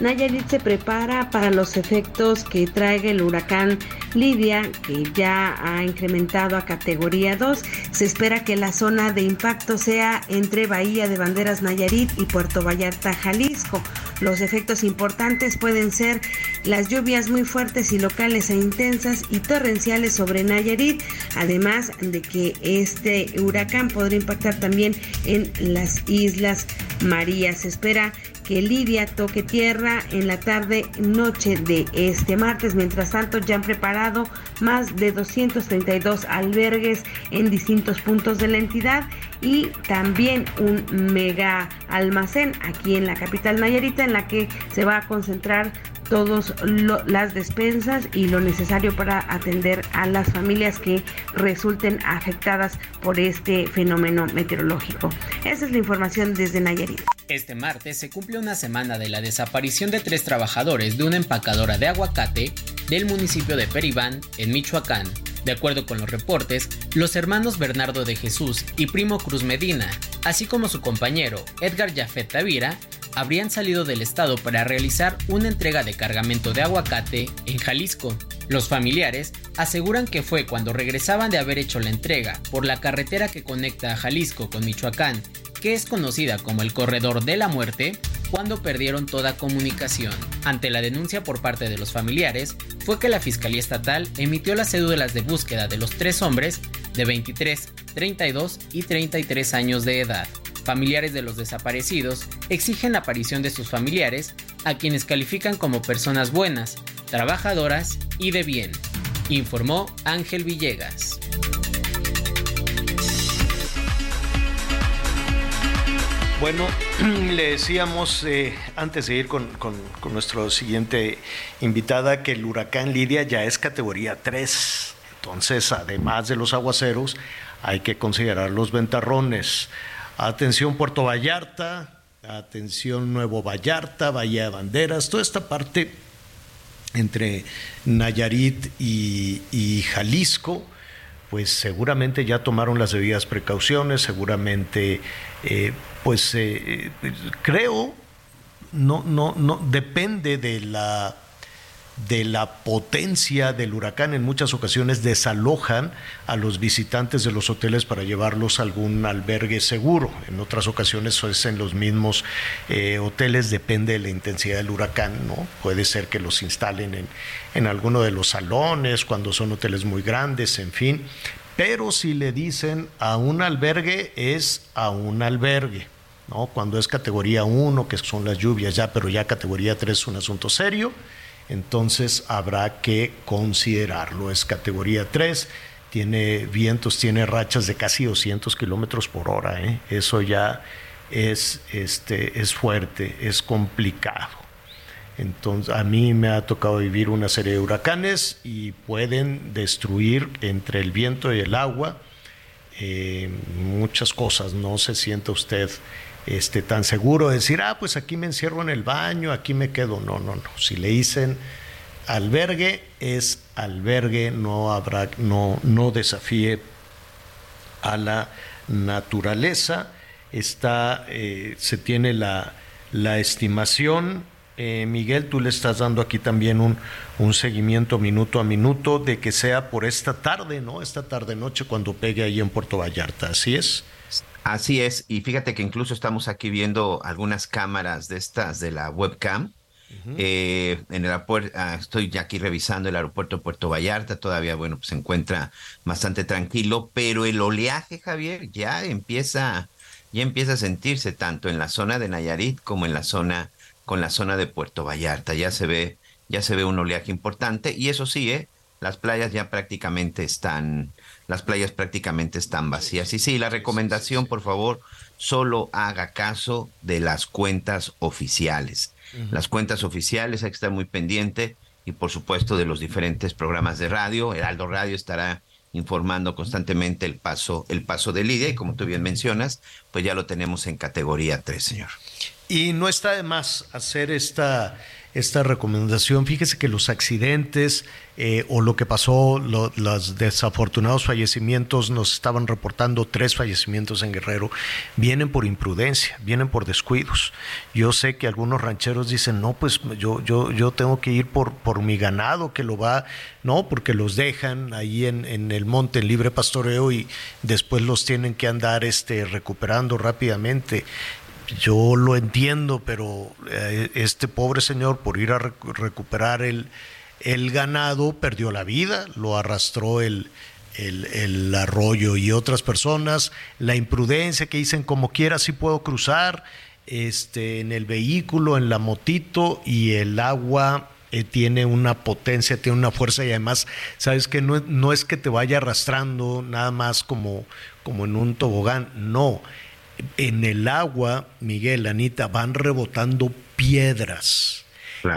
Nayarit se prepara para los efectos que traiga el huracán Lidia, que ya ha incrementado a categoría 2. Se espera que la zona de impacto sea entre Bahía de Banderas Nayarit y Puerto Vallarta, Jalisco. Los efectos importantes pueden ser las lluvias muy fuertes y locales e intensas y torrenciales sobre Nayarit, además de que este huracán podría impactar también en las Islas Marías. Se espera que Lidia toque tierra en la tarde noche de este martes. Mientras tanto, ya han preparado más de 232 albergues en distintos puntos de la entidad y también un mega almacén aquí en la capital Nayarita en la que se va a concentrar todas las despensas y lo necesario para atender a las familias que resulten afectadas por este fenómeno meteorológico. Esa es la información desde Nayarit. Este martes se cumple una semana de la desaparición de tres trabajadores de una empacadora de aguacate del municipio de Peribán, en Michoacán. De acuerdo con los reportes, los hermanos Bernardo de Jesús y Primo Cruz Medina, así como su compañero Edgar Jafet Tavira, habrían salido del estado para realizar una entrega de cargamento de aguacate en Jalisco. Los familiares aseguran que fue cuando regresaban de haber hecho la entrega por la carretera que conecta a Jalisco con Michoacán, que es conocida como el Corredor de la Muerte, cuando perdieron toda comunicación. Ante la denuncia por parte de los familiares, fue que la Fiscalía Estatal emitió las cédulas de búsqueda de los tres hombres de 23, 32 y 33 años de edad. Familiares de los desaparecidos exigen la aparición de sus familiares, a quienes califican como personas buenas, trabajadoras y de bien, informó Ángel Villegas. Bueno, <clears throat> le decíamos eh, antes de ir con, con, nuestro siguiente invitada que el huracán Lidia ya es categoría 3. Entonces, además de los aguaceros, hay que considerar los ventarrones. Atención Puerto Vallarta, atención Nuevo Vallarta, Bahía de Banderas, toda esta parte entre Nayarit y, Jalisco, pues seguramente ya tomaron las debidas precauciones, seguramente, eh, pues eh, creo, no, no, no, depende de la de la potencia del huracán. En muchas ocasiones desalojan a los visitantes de los hoteles para llevarlos a algún albergue seguro. En otras ocasiones es en los mismos eh, hoteles, depende de la intensidad del huracán. ¿no? Puede ser que los instalen en, en alguno de los salones, cuando son hoteles muy grandes, en fin. Pero si le dicen a un albergue, es a un albergue. ¿no? Cuando es categoría 1, que son las lluvias ya, pero ya categoría 3 es un asunto serio entonces habrá que considerarlo. Es categoría 3, tiene vientos, tiene rachas de casi 200 kilómetros por hora. ¿eh? Eso ya es, este, es fuerte, es complicado. Entonces, a mí me ha tocado vivir una serie de huracanes y pueden destruir entre el viento y el agua eh, muchas cosas. No se sienta usted este, tan seguro de decir, ah, pues aquí me encierro en el baño, aquí me quedo. No, no, no. Si le dicen albergue, es albergue, no habrá, no, no desafíe a la naturaleza. Está, eh, se tiene la, la estimación. Eh, Miguel, tú le estás dando aquí también un, un seguimiento minuto a minuto de que sea por esta tarde, ¿no? Esta tarde noche cuando pegue ahí en Puerto Vallarta. ¿Así es? Así es, y fíjate que incluso estamos aquí viendo algunas cámaras de estas de la webcam. Eh, en el aeropuerto, ah, estoy ya aquí revisando el aeropuerto de Puerto Vallarta, todavía, bueno, pues se encuentra bastante tranquilo, pero el oleaje, Javier, ya empieza, ya empieza a sentirse tanto en la zona de Nayarit como en la zona, con la zona de Puerto Vallarta. Ya se ve, ya se ve un oleaje importante, y eso sí, ¿eh? las playas ya prácticamente están, las playas prácticamente están vacías. Y sí, la recomendación, por favor, solo haga caso de las cuentas oficiales. Las cuentas oficiales hay que estar muy pendiente y por supuesto de los diferentes programas de radio. Heraldo Radio estará informando constantemente el paso, el paso de Lidia y como tú bien mencionas, pues ya lo tenemos en categoría 3, señor. Y no está de más hacer esta esta recomendación. Fíjese que los accidentes eh, o lo que pasó, los desafortunados fallecimientos, nos estaban reportando tres fallecimientos en Guerrero, vienen por imprudencia, vienen por descuidos. Yo sé que algunos rancheros dicen, no, pues yo, yo, yo tengo que ir por, por mi ganado que lo va, no, porque los dejan ahí en, en el monte en libre pastoreo y después los tienen que andar este, recuperando rápidamente yo lo entiendo, pero eh, este pobre señor por ir a recuperar el, el, ganado perdió la vida, lo arrastró el, el, arroyo y otras personas, la imprudencia que dicen como quiera si puedo cruzar este, en el vehículo, en la motito y el agua eh, tiene una potencia, tiene una fuerza y además, sabes que no, no es que te vaya arrastrando nada más como, como en un tobogán, no en el agua, Miguel, Anita, van rebotando piedras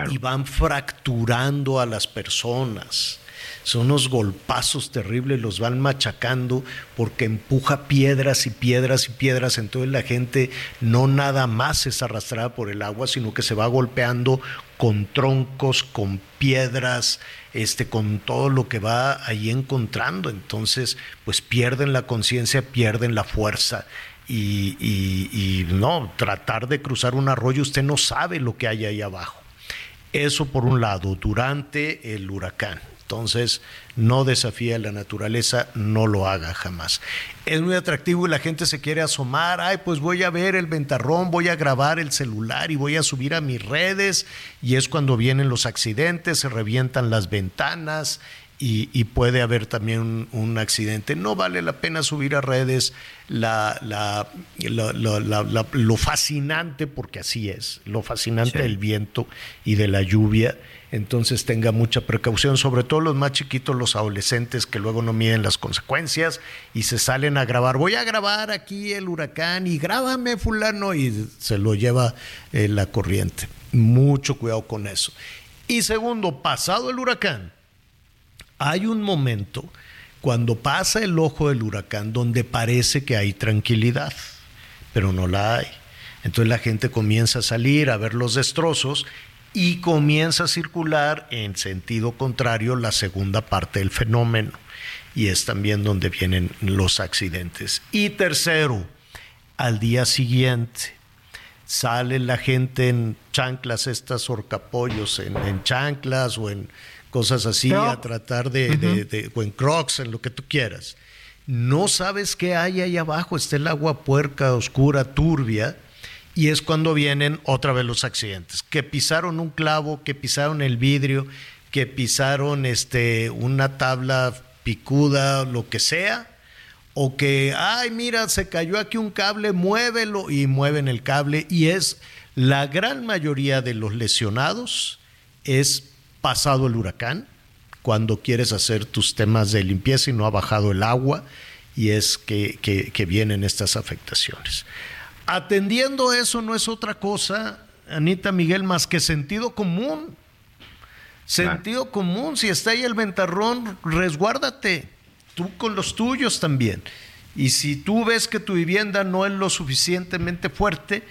y van fracturando a las personas. Son unos golpazos terribles, los van machacando porque empuja piedras y piedras y piedras. Entonces la gente no nada más es arrastrada por el agua, sino que se va golpeando con troncos, con piedras, este, con todo lo que va ahí encontrando. Entonces, pues pierden la conciencia, pierden la fuerza y, no, tratar de cruzar un arroyo, usted no sabe lo que hay ahí abajo. Eso por un lado, durante el huracán. Entonces, no desafía la naturaleza, no lo haga jamás. Es muy atractivo y la gente se quiere asomar, ay, pues voy a ver el ventarrón, voy a grabar el celular y voy a subir a mis redes. Y es cuando vienen los accidentes, se revientan las ventanas y, puede haber también un, accidente. No vale la pena subir a redes la, la, lo fascinante, porque así es, lo fascinante del viento y de la lluvia. Entonces tenga mucha precaución, sobre todo los más chiquitos, los adolescentes que luego no miden las consecuencias y se salen a grabar. Voy a grabar aquí el huracán y grábame fulano y se lo lleva eh, la corriente. Mucho cuidado con eso. Y segundo, pasado el huracán, hay un momento cuando pasa el ojo del huracán donde parece que hay tranquilidad, pero no la hay. Entonces la gente comienza a salir a ver los destrozos y comienza a circular en sentido contrario la segunda parte del fenómeno. Y es también donde vienen los accidentes. Y tercero, al día siguiente, sale la gente en chanclas, estas horcapollos, en, chanclas o en cosas así, a tratar de, de, o en crocs, en lo que tú quieras. No sabes qué hay ahí abajo, está el agua puerca, oscura, turbia, y es cuando vienen otra vez los accidentes, que pisaron un clavo, que pisaron el vidrio, que pisaron este, una tabla picuda, lo que sea, o que, ay, mira, se cayó aquí un cable, muévelo y mueven el cable. Y es la gran mayoría de los lesionados es pasado el huracán, cuando quieres hacer tus temas de limpieza y no ha bajado el agua, y es que, que, vienen estas afectaciones. Atendiendo eso no es otra cosa, Anita Miguel, más que sentido común. Sentido común, si está ahí el ventarrón, resguárdate tú con los tuyos también. Y si tú ves que tu vivienda no es lo suficientemente fuerte,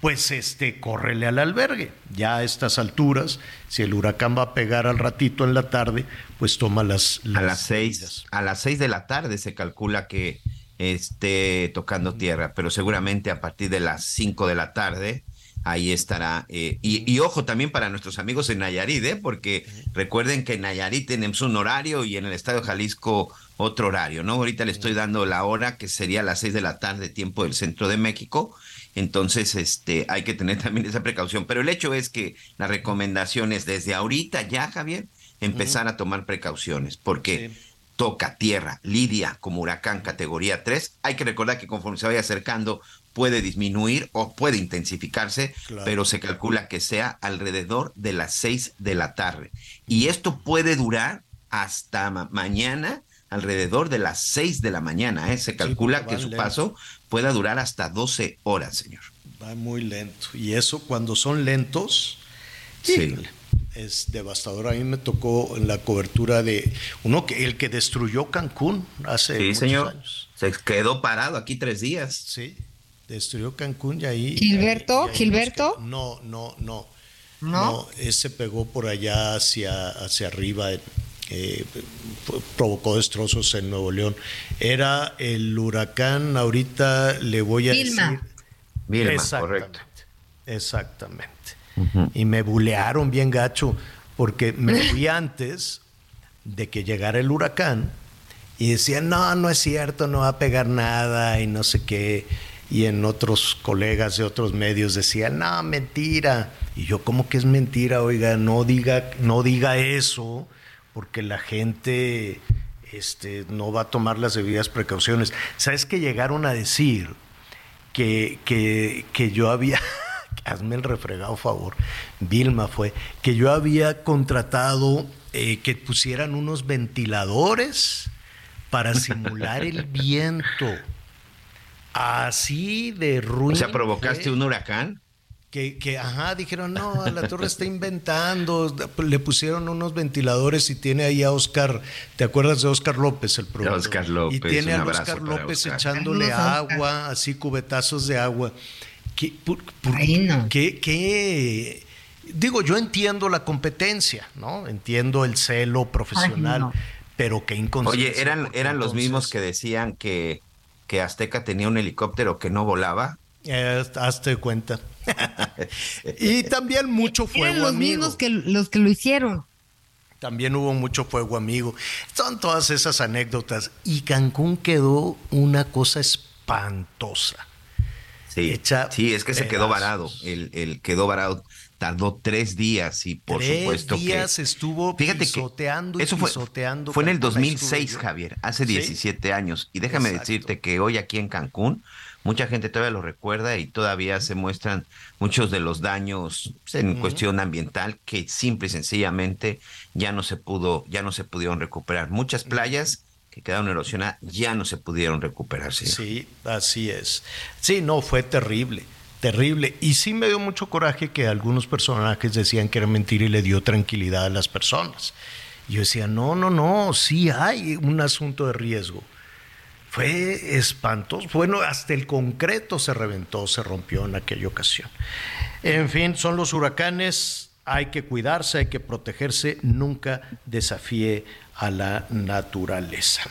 pues este, córrele al albergue. Ya a estas alturas, si el huracán va a pegar al ratito en la tarde, pues toma las... a las seis, a las seis de la tarde se calcula que esté tocando tierra, pero seguramente a partir de las cinco de la tarde ahí estará. Eh, y, ojo también para nuestros amigos en Nayarit, ¿eh? porque recuerden que en Nayarit tenemos un horario y en el Estadio Jalisco otro horario, ¿no? Ahorita le estoy dando la hora que sería las seis de la tarde, tiempo del centro de México. Entonces, este, hay que tener <laughs> también esa precaución. Pero el hecho es que la recomendación es desde ahorita ya, Javier, empezar a tomar precauciones, porque toca tierra, Lidia como huracán categoría 3. Hay que recordar que conforme se vaya acercando puede disminuir o puede intensificarse, pero se calcula que sea alrededor de las 6 de la tarde. Y esto puede durar hasta mañana alrededor de las 6 de la mañana. ¿eh? Se calcula que su paso pueda durar hasta 12 horas, señor. Va muy lento. Y eso cuando son lentos, sí. es devastador. A mí me tocó en la cobertura de uno que el que destruyó Cancún hace sí, señor. Se quedó parado aquí tres días. Sí, destruyó Cancún y ahí. Gilberto, Gilberto. no, no, no. No, no ese pegó por allá hacia, hacia arriba eh, provocó destrozos en Nuevo León. Era el huracán, ahorita le voy a decir. Vilma, correcto. Exactamente. Y me bulearon bien gacho, porque me fui <laughs> antes de que llegara el huracán y decían, no, no es cierto, no va a pegar nada y no sé qué. Y en otros colegas de otros medios decían, no, mentira. Y yo, ¿cómo que es mentira? Oiga, no diga, no diga eso porque la gente este, no va a tomar las debidas precauciones. ¿Sabes que llegaron a decir que, que, yo había, <laughs> hazme el refregado favor, Vilma fue, que yo había contratado eh, que pusieran unos ventiladores para simular el <laughs> viento. Así de ruido. O sea, provocaste un huracán que, que, ajá, dijeron, no, la torre está inventando, le pusieron unos ventiladores y tiene ahí a Oscar, ¿te acuerdas de Oscar López, el productor? Oscar López. Y tiene a Oscar López echándole agua, así cubetazos de agua. ¿Qué, qué, Digo, yo entiendo la competencia, ¿no? Entiendo el celo profesional, pero qué inconsciente. Oye, ¿eran, eran los mismos que decían que, que Azteca tenía un helicóptero que no volaba? Eh, hazte cuenta. <laughs> y también mucho fuego Eran los mismos que los que lo hicieron. También hubo mucho fuego amigo. Son todas esas anécdotas. Y Cancún quedó una cosa espantosa. Sí, sí es que se quedó varado. El, quedó varado. Tardó tres días y por supuesto días estuvo pisoteando y eso fue, pisoteando. Fue en el 2006, Javier, hace 17 años. Y déjame decirte que hoy aquí en Cancún mucha gente todavía lo recuerda y todavía se muestran muchos de los daños en cuestión ambiental que simple y sencillamente ya no se pudo, ya no se pudieron recuperar. Muchas playas que quedaron erosionadas ya no se pudieron recuperar. Sí, así es. Sí, no, fue terrible. Terrible. Y sí me dio mucho coraje que algunos personajes decían que era mentira y le dio tranquilidad a las personas. Yo decía, no, no, no, sí hay un asunto de riesgo. Fue espantoso. Bueno, hasta el concreto se reventó, se rompió en aquella ocasión. En fin, son los huracanes. hay que cuidarse, hay que protegerse, nunca desafíe a la naturaleza.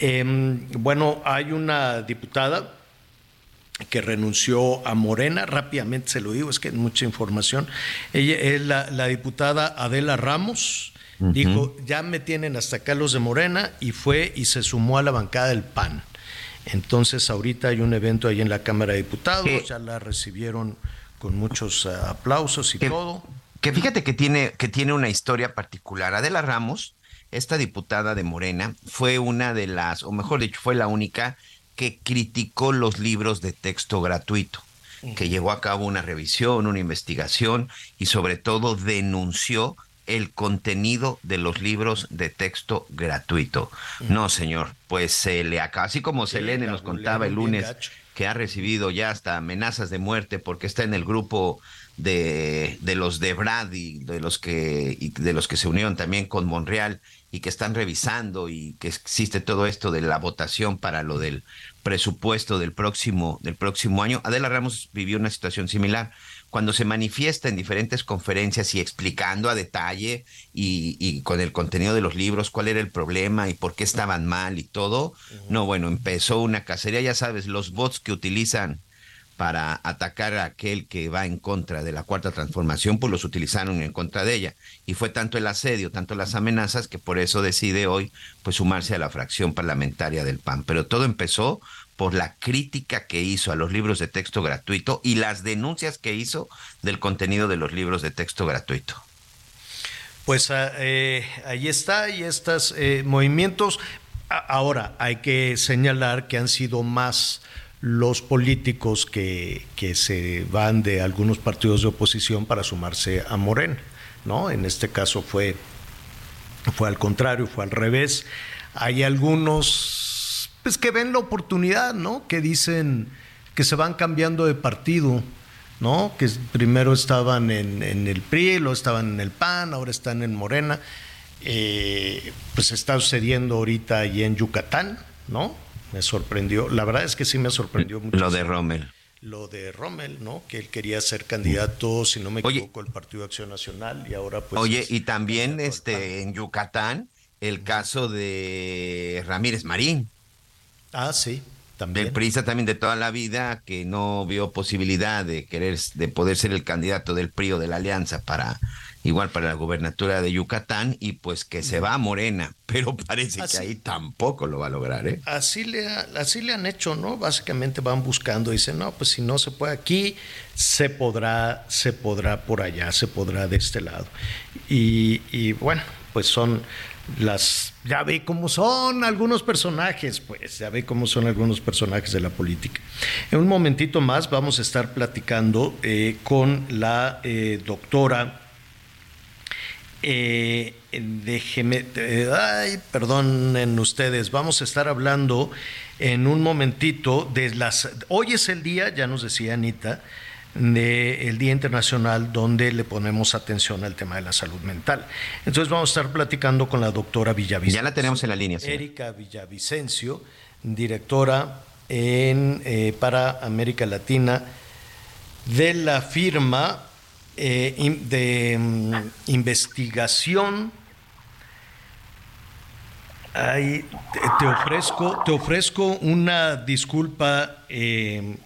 Em, bueno, hay una diputada que renunció a Morena, rápidamente se lo digo, es que hay mucha información. Ella es la, diputada Adela Ramos, dijo, ya me tienen hasta acá los de Morena y fue y se sumó a la bancada del PAN. Entonces ahorita hay un evento ahí en la Cámara de Diputados, ya la recibieron con muchos eh, aplausos y todo. Que fíjate que tiene, que tiene una historia particular. Adela Ramos, esta diputada de Morena, fue una de las, o mejor dicho, fue la única que criticó los libros de texto gratuito, que llevó a cabo una revisión, una investigación y sobre todo denunció el contenido de los libros de texto gratuito. No, señor, pues se le acaba, así como Selene nos contaba el lunes que ha recibido ya hasta amenazas de muerte porque está en el grupo de, de los de Brad y de los que y de los que se unieron también con Monreal y que están revisando y que existe todo esto de la votación para lo del presupuesto del próximo del próximo año. Adela Ramos vivió una situación similar cuando se manifiesta en diferentes conferencias y explicando a detalle y, y, con el contenido de los libros cuál era el problema y por qué estaban mal y todo, no, bueno, empezó una cacería, ya sabes, los bots que utilizan para atacar a aquel que va en contra de la cuarta transformación, pues los utilizaron en contra de ella. Y fue tanto el asedio, tanto las amenazas, que por eso decide hoy pues sumarse a la fracción parlamentaria del PAN. Pero todo empezó por la crítica que hizo a los libros de texto gratuito y las denuncias que hizo del contenido de los libros de texto gratuito. Pues ah, eh, ahí está, y estos eh, movimientos. Ahora, hay que señalar que han sido más los políticos que, que, se van de algunos partidos de oposición para sumarse a Morena, ¿no? En este caso fue, fue al contrario, fue al revés. Hay algunos pues, que ven la oportunidad, ¿no? Que dicen que se van cambiando de partido, ¿no? Que primero estaban en, en el PRI, luego estaban en el PAN, ahora están en Morena. Eh, pues está sucediendo ahorita ahí en Yucatán, ¿no? me sorprendió. La verdad es que sí me sorprendió mucho. Lo de Rommel. Lo de Rommel, ¿no? Que él quería ser candidato, si no me equivoco, el Partido de Acción Nacional y ahora pues... Oye, y también este en Yucatán el caso de Ramírez Marín. Ah, sí, también. Del PRI también de toda la vida que no vio posibilidad de querer, de poder ser el candidato del PRI o de la Alianza para igual para la gubernatura de Yucatán y pues que se va a Morena, <laughs> pero parece que ahí tampoco lo va a lograr, ¿eh? Así le, así le han hecho, ¿no? Básicamente van buscando, dicen, no, pues si no se puede aquí, se podrá, se podrá por allá, se podrá de este lado. Y, y bueno, pues son las, ya ve cómo son algunos personajes, pues, ya ve cómo son algunos personajes de la política. En un momentito más vamos a estar platicando eh, con la eh, doctora eh, déjeme, ay, perdonen ustedes, vamos a estar hablando en un momentito de las. Hoy es el día, ya nos decía Anita, del Día Internacional donde le ponemos atención al tema de la salud mental. Entonces vamos a estar platicando con la doctora Villavicencio. Ya la tenemos en la línea. Erika Villavicencio, directora en, eh, para América Latina de la firma eh, de mm, investigación. te, ofrezco, te ofrezco una disculpa, eh,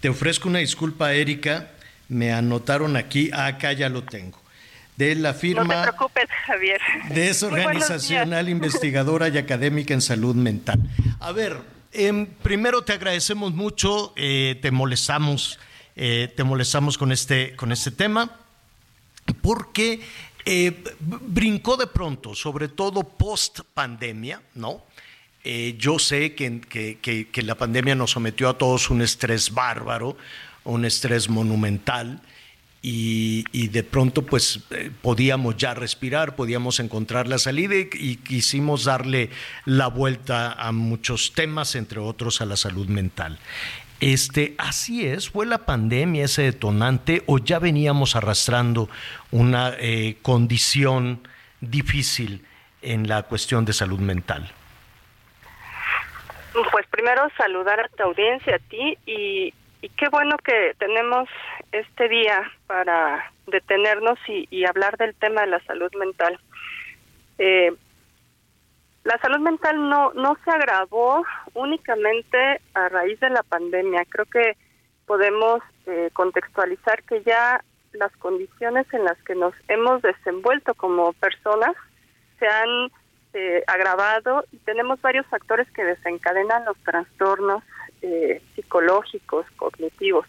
te ofrezco una disculpa, Erika. Me anotaron aquí, ah, acá ya lo tengo. De la firma. Javier. De esa organizacional investigadora y académica en salud mental. A ver, em, primero te agradecemos mucho, eh, te molestamos eh, te molestamos con este, con este tema, porque eh, brincó de pronto, sobre todo post pandemia, ¿no? Eh, yo sé que, que, la pandemia nos sometió a todos un estrés bárbaro, un estrés monumental, y, de pronto pues podíamos ya respirar, podíamos encontrar la salida y, y, quisimos darle la vuelta a muchos temas, entre otros a la salud mental. Este, así es, fue la pandemia ese detonante o ya veníamos arrastrando una eh, condición difícil en la cuestión de salud mental. Pues primero saludar a tu audiencia, a ti y, qué bueno que tenemos este día para detenernos y, hablar del tema de la salud mental. Eh, la salud mental no, no se agravó únicamente a raíz de la pandemia. Creo que podemos eh, contextualizar que ya las condiciones en las que nos hemos desenvuelto como personas se han eh, agravado y tenemos varios factores que desencadenan los trastornos eh, psicológicos, cognitivos.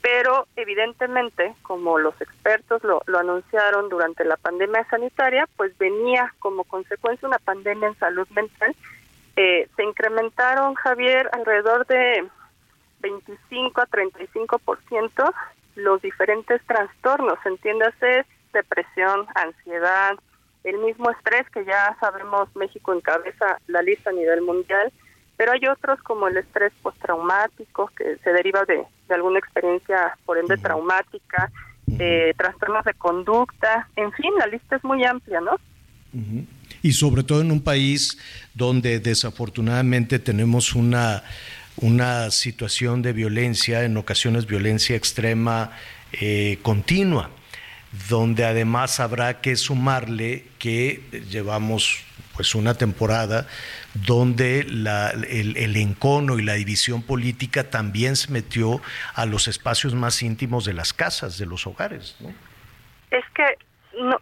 Pero evidentemente, como los expertos lo, lo anunciaron durante la pandemia sanitaria, pues venía como consecuencia una pandemia en salud mental. Eh, se incrementaron, Javier, alrededor de 25 a 35% los diferentes trastornos, entiéndase depresión, ansiedad, el mismo estrés que ya sabemos México encabeza la lista a nivel mundial, pero hay otros como el estrés postraumático que se deriva de, alguna experiencia por ende traumática, eh, trastornos de conducta, en fin, la lista es muy amplia, ¿no? Y sobre todo en un país donde desafortunadamente tenemos una, una situación de violencia, en ocasiones violencia extrema eh, continua donde además habrá que sumarle que llevamos pues una temporada donde el, encono y la división política también se metió a los espacios más íntimos de las casas, de los hogares. Es que no,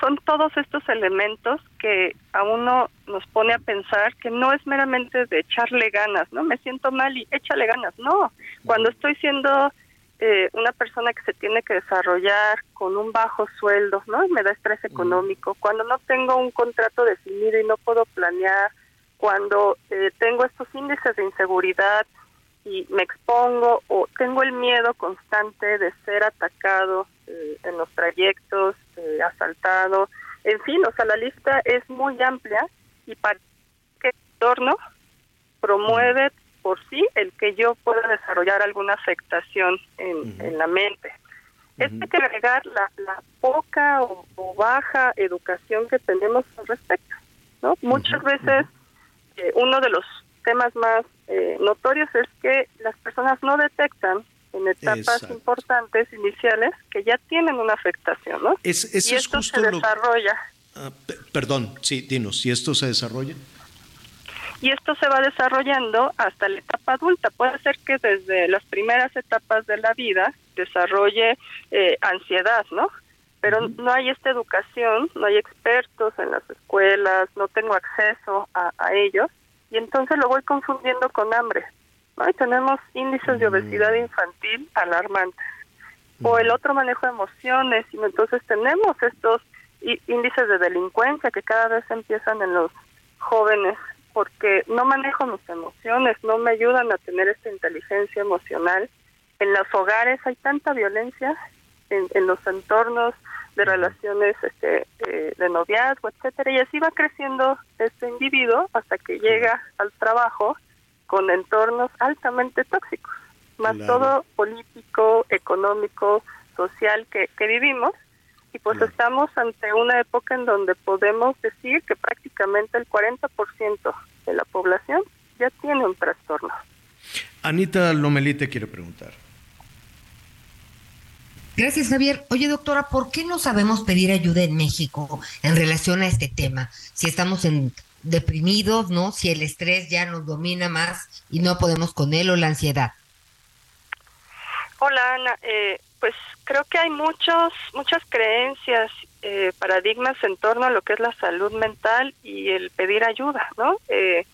son todos estos elementos que a uno nos pone a pensar que no es meramente de echarle ganas, ¿no? Me siento mal y échale ganas, no. Cuando estoy siendo eh, una persona que se tiene que desarrollar con un bajo sueldo, ¿no? Me da estrés económico. Cuando no tengo un contrato definido y no puedo planear, cuando eh, tengo estos índices de inseguridad y me expongo o tengo el miedo constante de ser atacado eh, en los trayectos, asaltado, en fin, o sea, la lista es muy amplia y para que el entorno promueve por sí el que yo pueda desarrollar alguna afectación en, la mente. Es que agregar la, poca o, baja educación que tenemos al respecto. ¿no? Muchas veces eh, uno de los temas más eh, notorios es que las personas no detectan en etapas importantes iniciales que ya tienen una afectación, ¿no? Es, y esto se desarrolla. Ah, perdón, sí, dinos, si esto se desarrolla y esto se va desarrollando hasta la etapa adulta. Puede ser que desde las primeras etapas de la vida desarrolle eh, ansiedad, ¿no? Pero no hay esta educación, no hay expertos en las escuelas, no tengo acceso a, ellos y entonces lo voy confundiendo con hambre. ¿no? Y tenemos índices de obesidad infantil alarmantes. O el otro manejo de emociones, y entonces tenemos estos índices de delincuencia que cada vez empiezan en los jóvenes porque no manejo mis emociones, no me ayudan a tener esta inteligencia emocional. En los hogares hay tanta violencia, en, los entornos de relaciones este, eh, de noviazgo, etcétera, y así va creciendo este individuo hasta que llega al trabajo con entornos altamente tóxicos, más todo político, económico, social que, que vivimos, y pues estamos ante una época en donde podemos decir que prácticamente el 40% de la población ya tiene un trastorno. Anita Lomelí te quiere preguntar. Gracias, Javier. Oye, doctora, ¿por qué no sabemos pedir ayuda en México en relación a este tema? Si estamos en deprimidos, ¿no? Si el estrés ya nos domina más y no podemos con él o la ansiedad. Hola, Ana. Eh, pues creo que hay muchos, muchas creencias, eh, paradigmas en torno a lo que es la salud mental y el pedir ayuda, ¿no? Eh,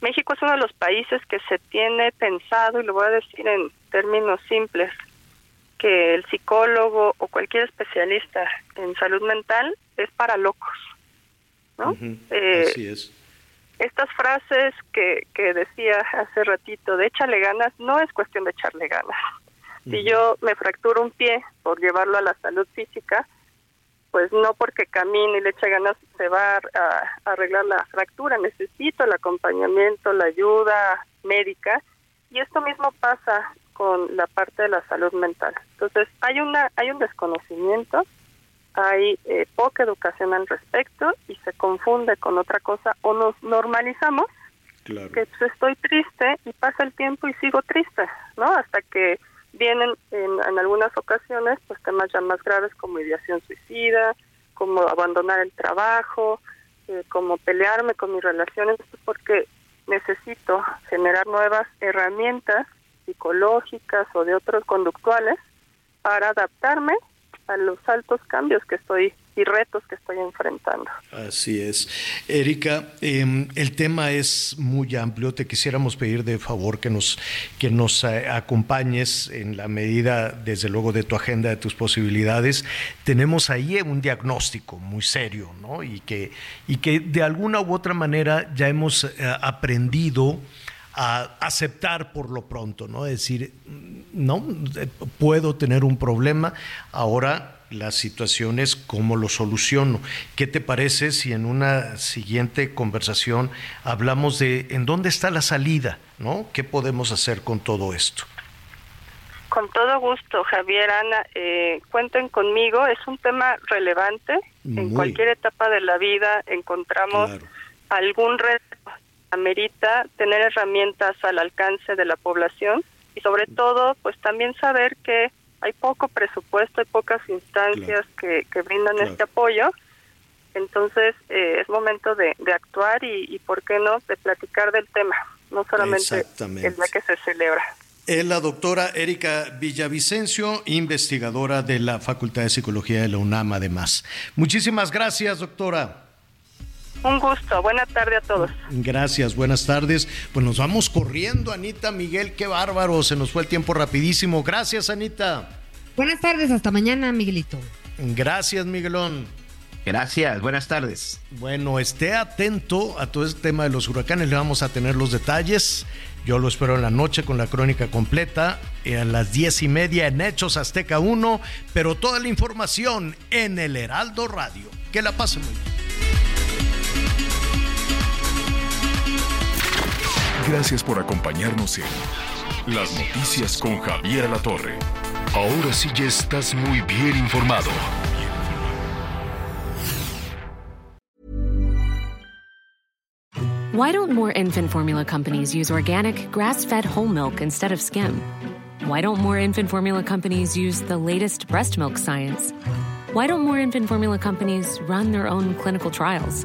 México es uno de los países que se tiene pensado, y lo voy a decir en términos simples, que el psicólogo o cualquier especialista en salud mental es para locos, ¿no? Eh, Así es. Estas frases que, que decía hace ratito de échale ganas, no es cuestión de echarle ganas si yo me fracturo un pie por llevarlo a la salud física, pues no porque camine y le eche ganas se va a, arreglar la fractura, necesito el acompañamiento, la ayuda médica y esto mismo pasa con la parte de la salud mental. Entonces, hay una hay un desconocimiento, hay eh, poca educación al respecto y se confunde con otra cosa o nos normalizamos que pues, estoy triste y pasa el tiempo y sigo triste, ¿no? Hasta que vienen en, algunas ocasiones pues temas ya más graves como ideación suicida, como abandonar el trabajo, eh, como pelearme con mis relaciones, porque necesito generar nuevas herramientas psicológicas o de otros conductuales para adaptarme a los altos cambios que estoy y retos que estoy enfrentando. Así es. Erika, em, el tema es muy amplio. Te quisiéramos pedir de favor que nos, que nos eh, acompañes en la medida, desde luego, de tu agenda, de tus posibilidades. Tenemos ahí un diagnóstico muy serio, ¿no? Y que, y que de alguna u otra manera ya hemos eh, aprendido a aceptar por lo pronto, ¿no? Es decir, no, puedo tener un problema, ahora la situación es cómo lo soluciono. ¿Qué te parece si en una siguiente conversación hablamos de en dónde está la salida, ¿no? ¿Qué podemos hacer con todo esto? Con todo gusto, Javier, Ana, eh, cuenten conmigo, es un tema relevante. En cualquier etapa de la vida encontramos algún reto amerita tener herramientas al alcance de la población y sobre todo pues también saber que hay poco presupuesto, hay pocas instancias que, brindan este apoyo. Entonces eh, es momento de, actuar y, ¿por qué no?, de platicar del tema, no solamente el día que se celebra. Es la doctora Erika Villavicencio, investigadora de la Facultad de Psicología de la UNAM, además. Muchísimas gracias, doctora. Un gusto, buena tarde a todos. Gracias, buenas tardes. Pues nos vamos corriendo, Anita, Miguel, qué bárbaro, se nos fue el tiempo rapidísimo. Gracias, Anita. Buenas tardes, hasta mañana, Miguelito. Gracias, Miguelón. Gracias, buenas tardes. Bueno, esté atento a todo este tema de los huracanes, le vamos a tener los detalles. Yo lo espero en la noche con la crónica completa, eh, a las diez y media en Hechos Azteca 1, pero toda la información en el Heraldo Radio. Que la pasen muy bien. Gracias por acompañarnos en Las Noticias con Javier La Torre. Ahora sí ya estás muy bien informado. Why don't more infant formula companies use organic, grass-fed whole milk instead of skim? Why don't more infant formula companies use the latest breast milk science? Why don't more infant formula companies run their own clinical trials?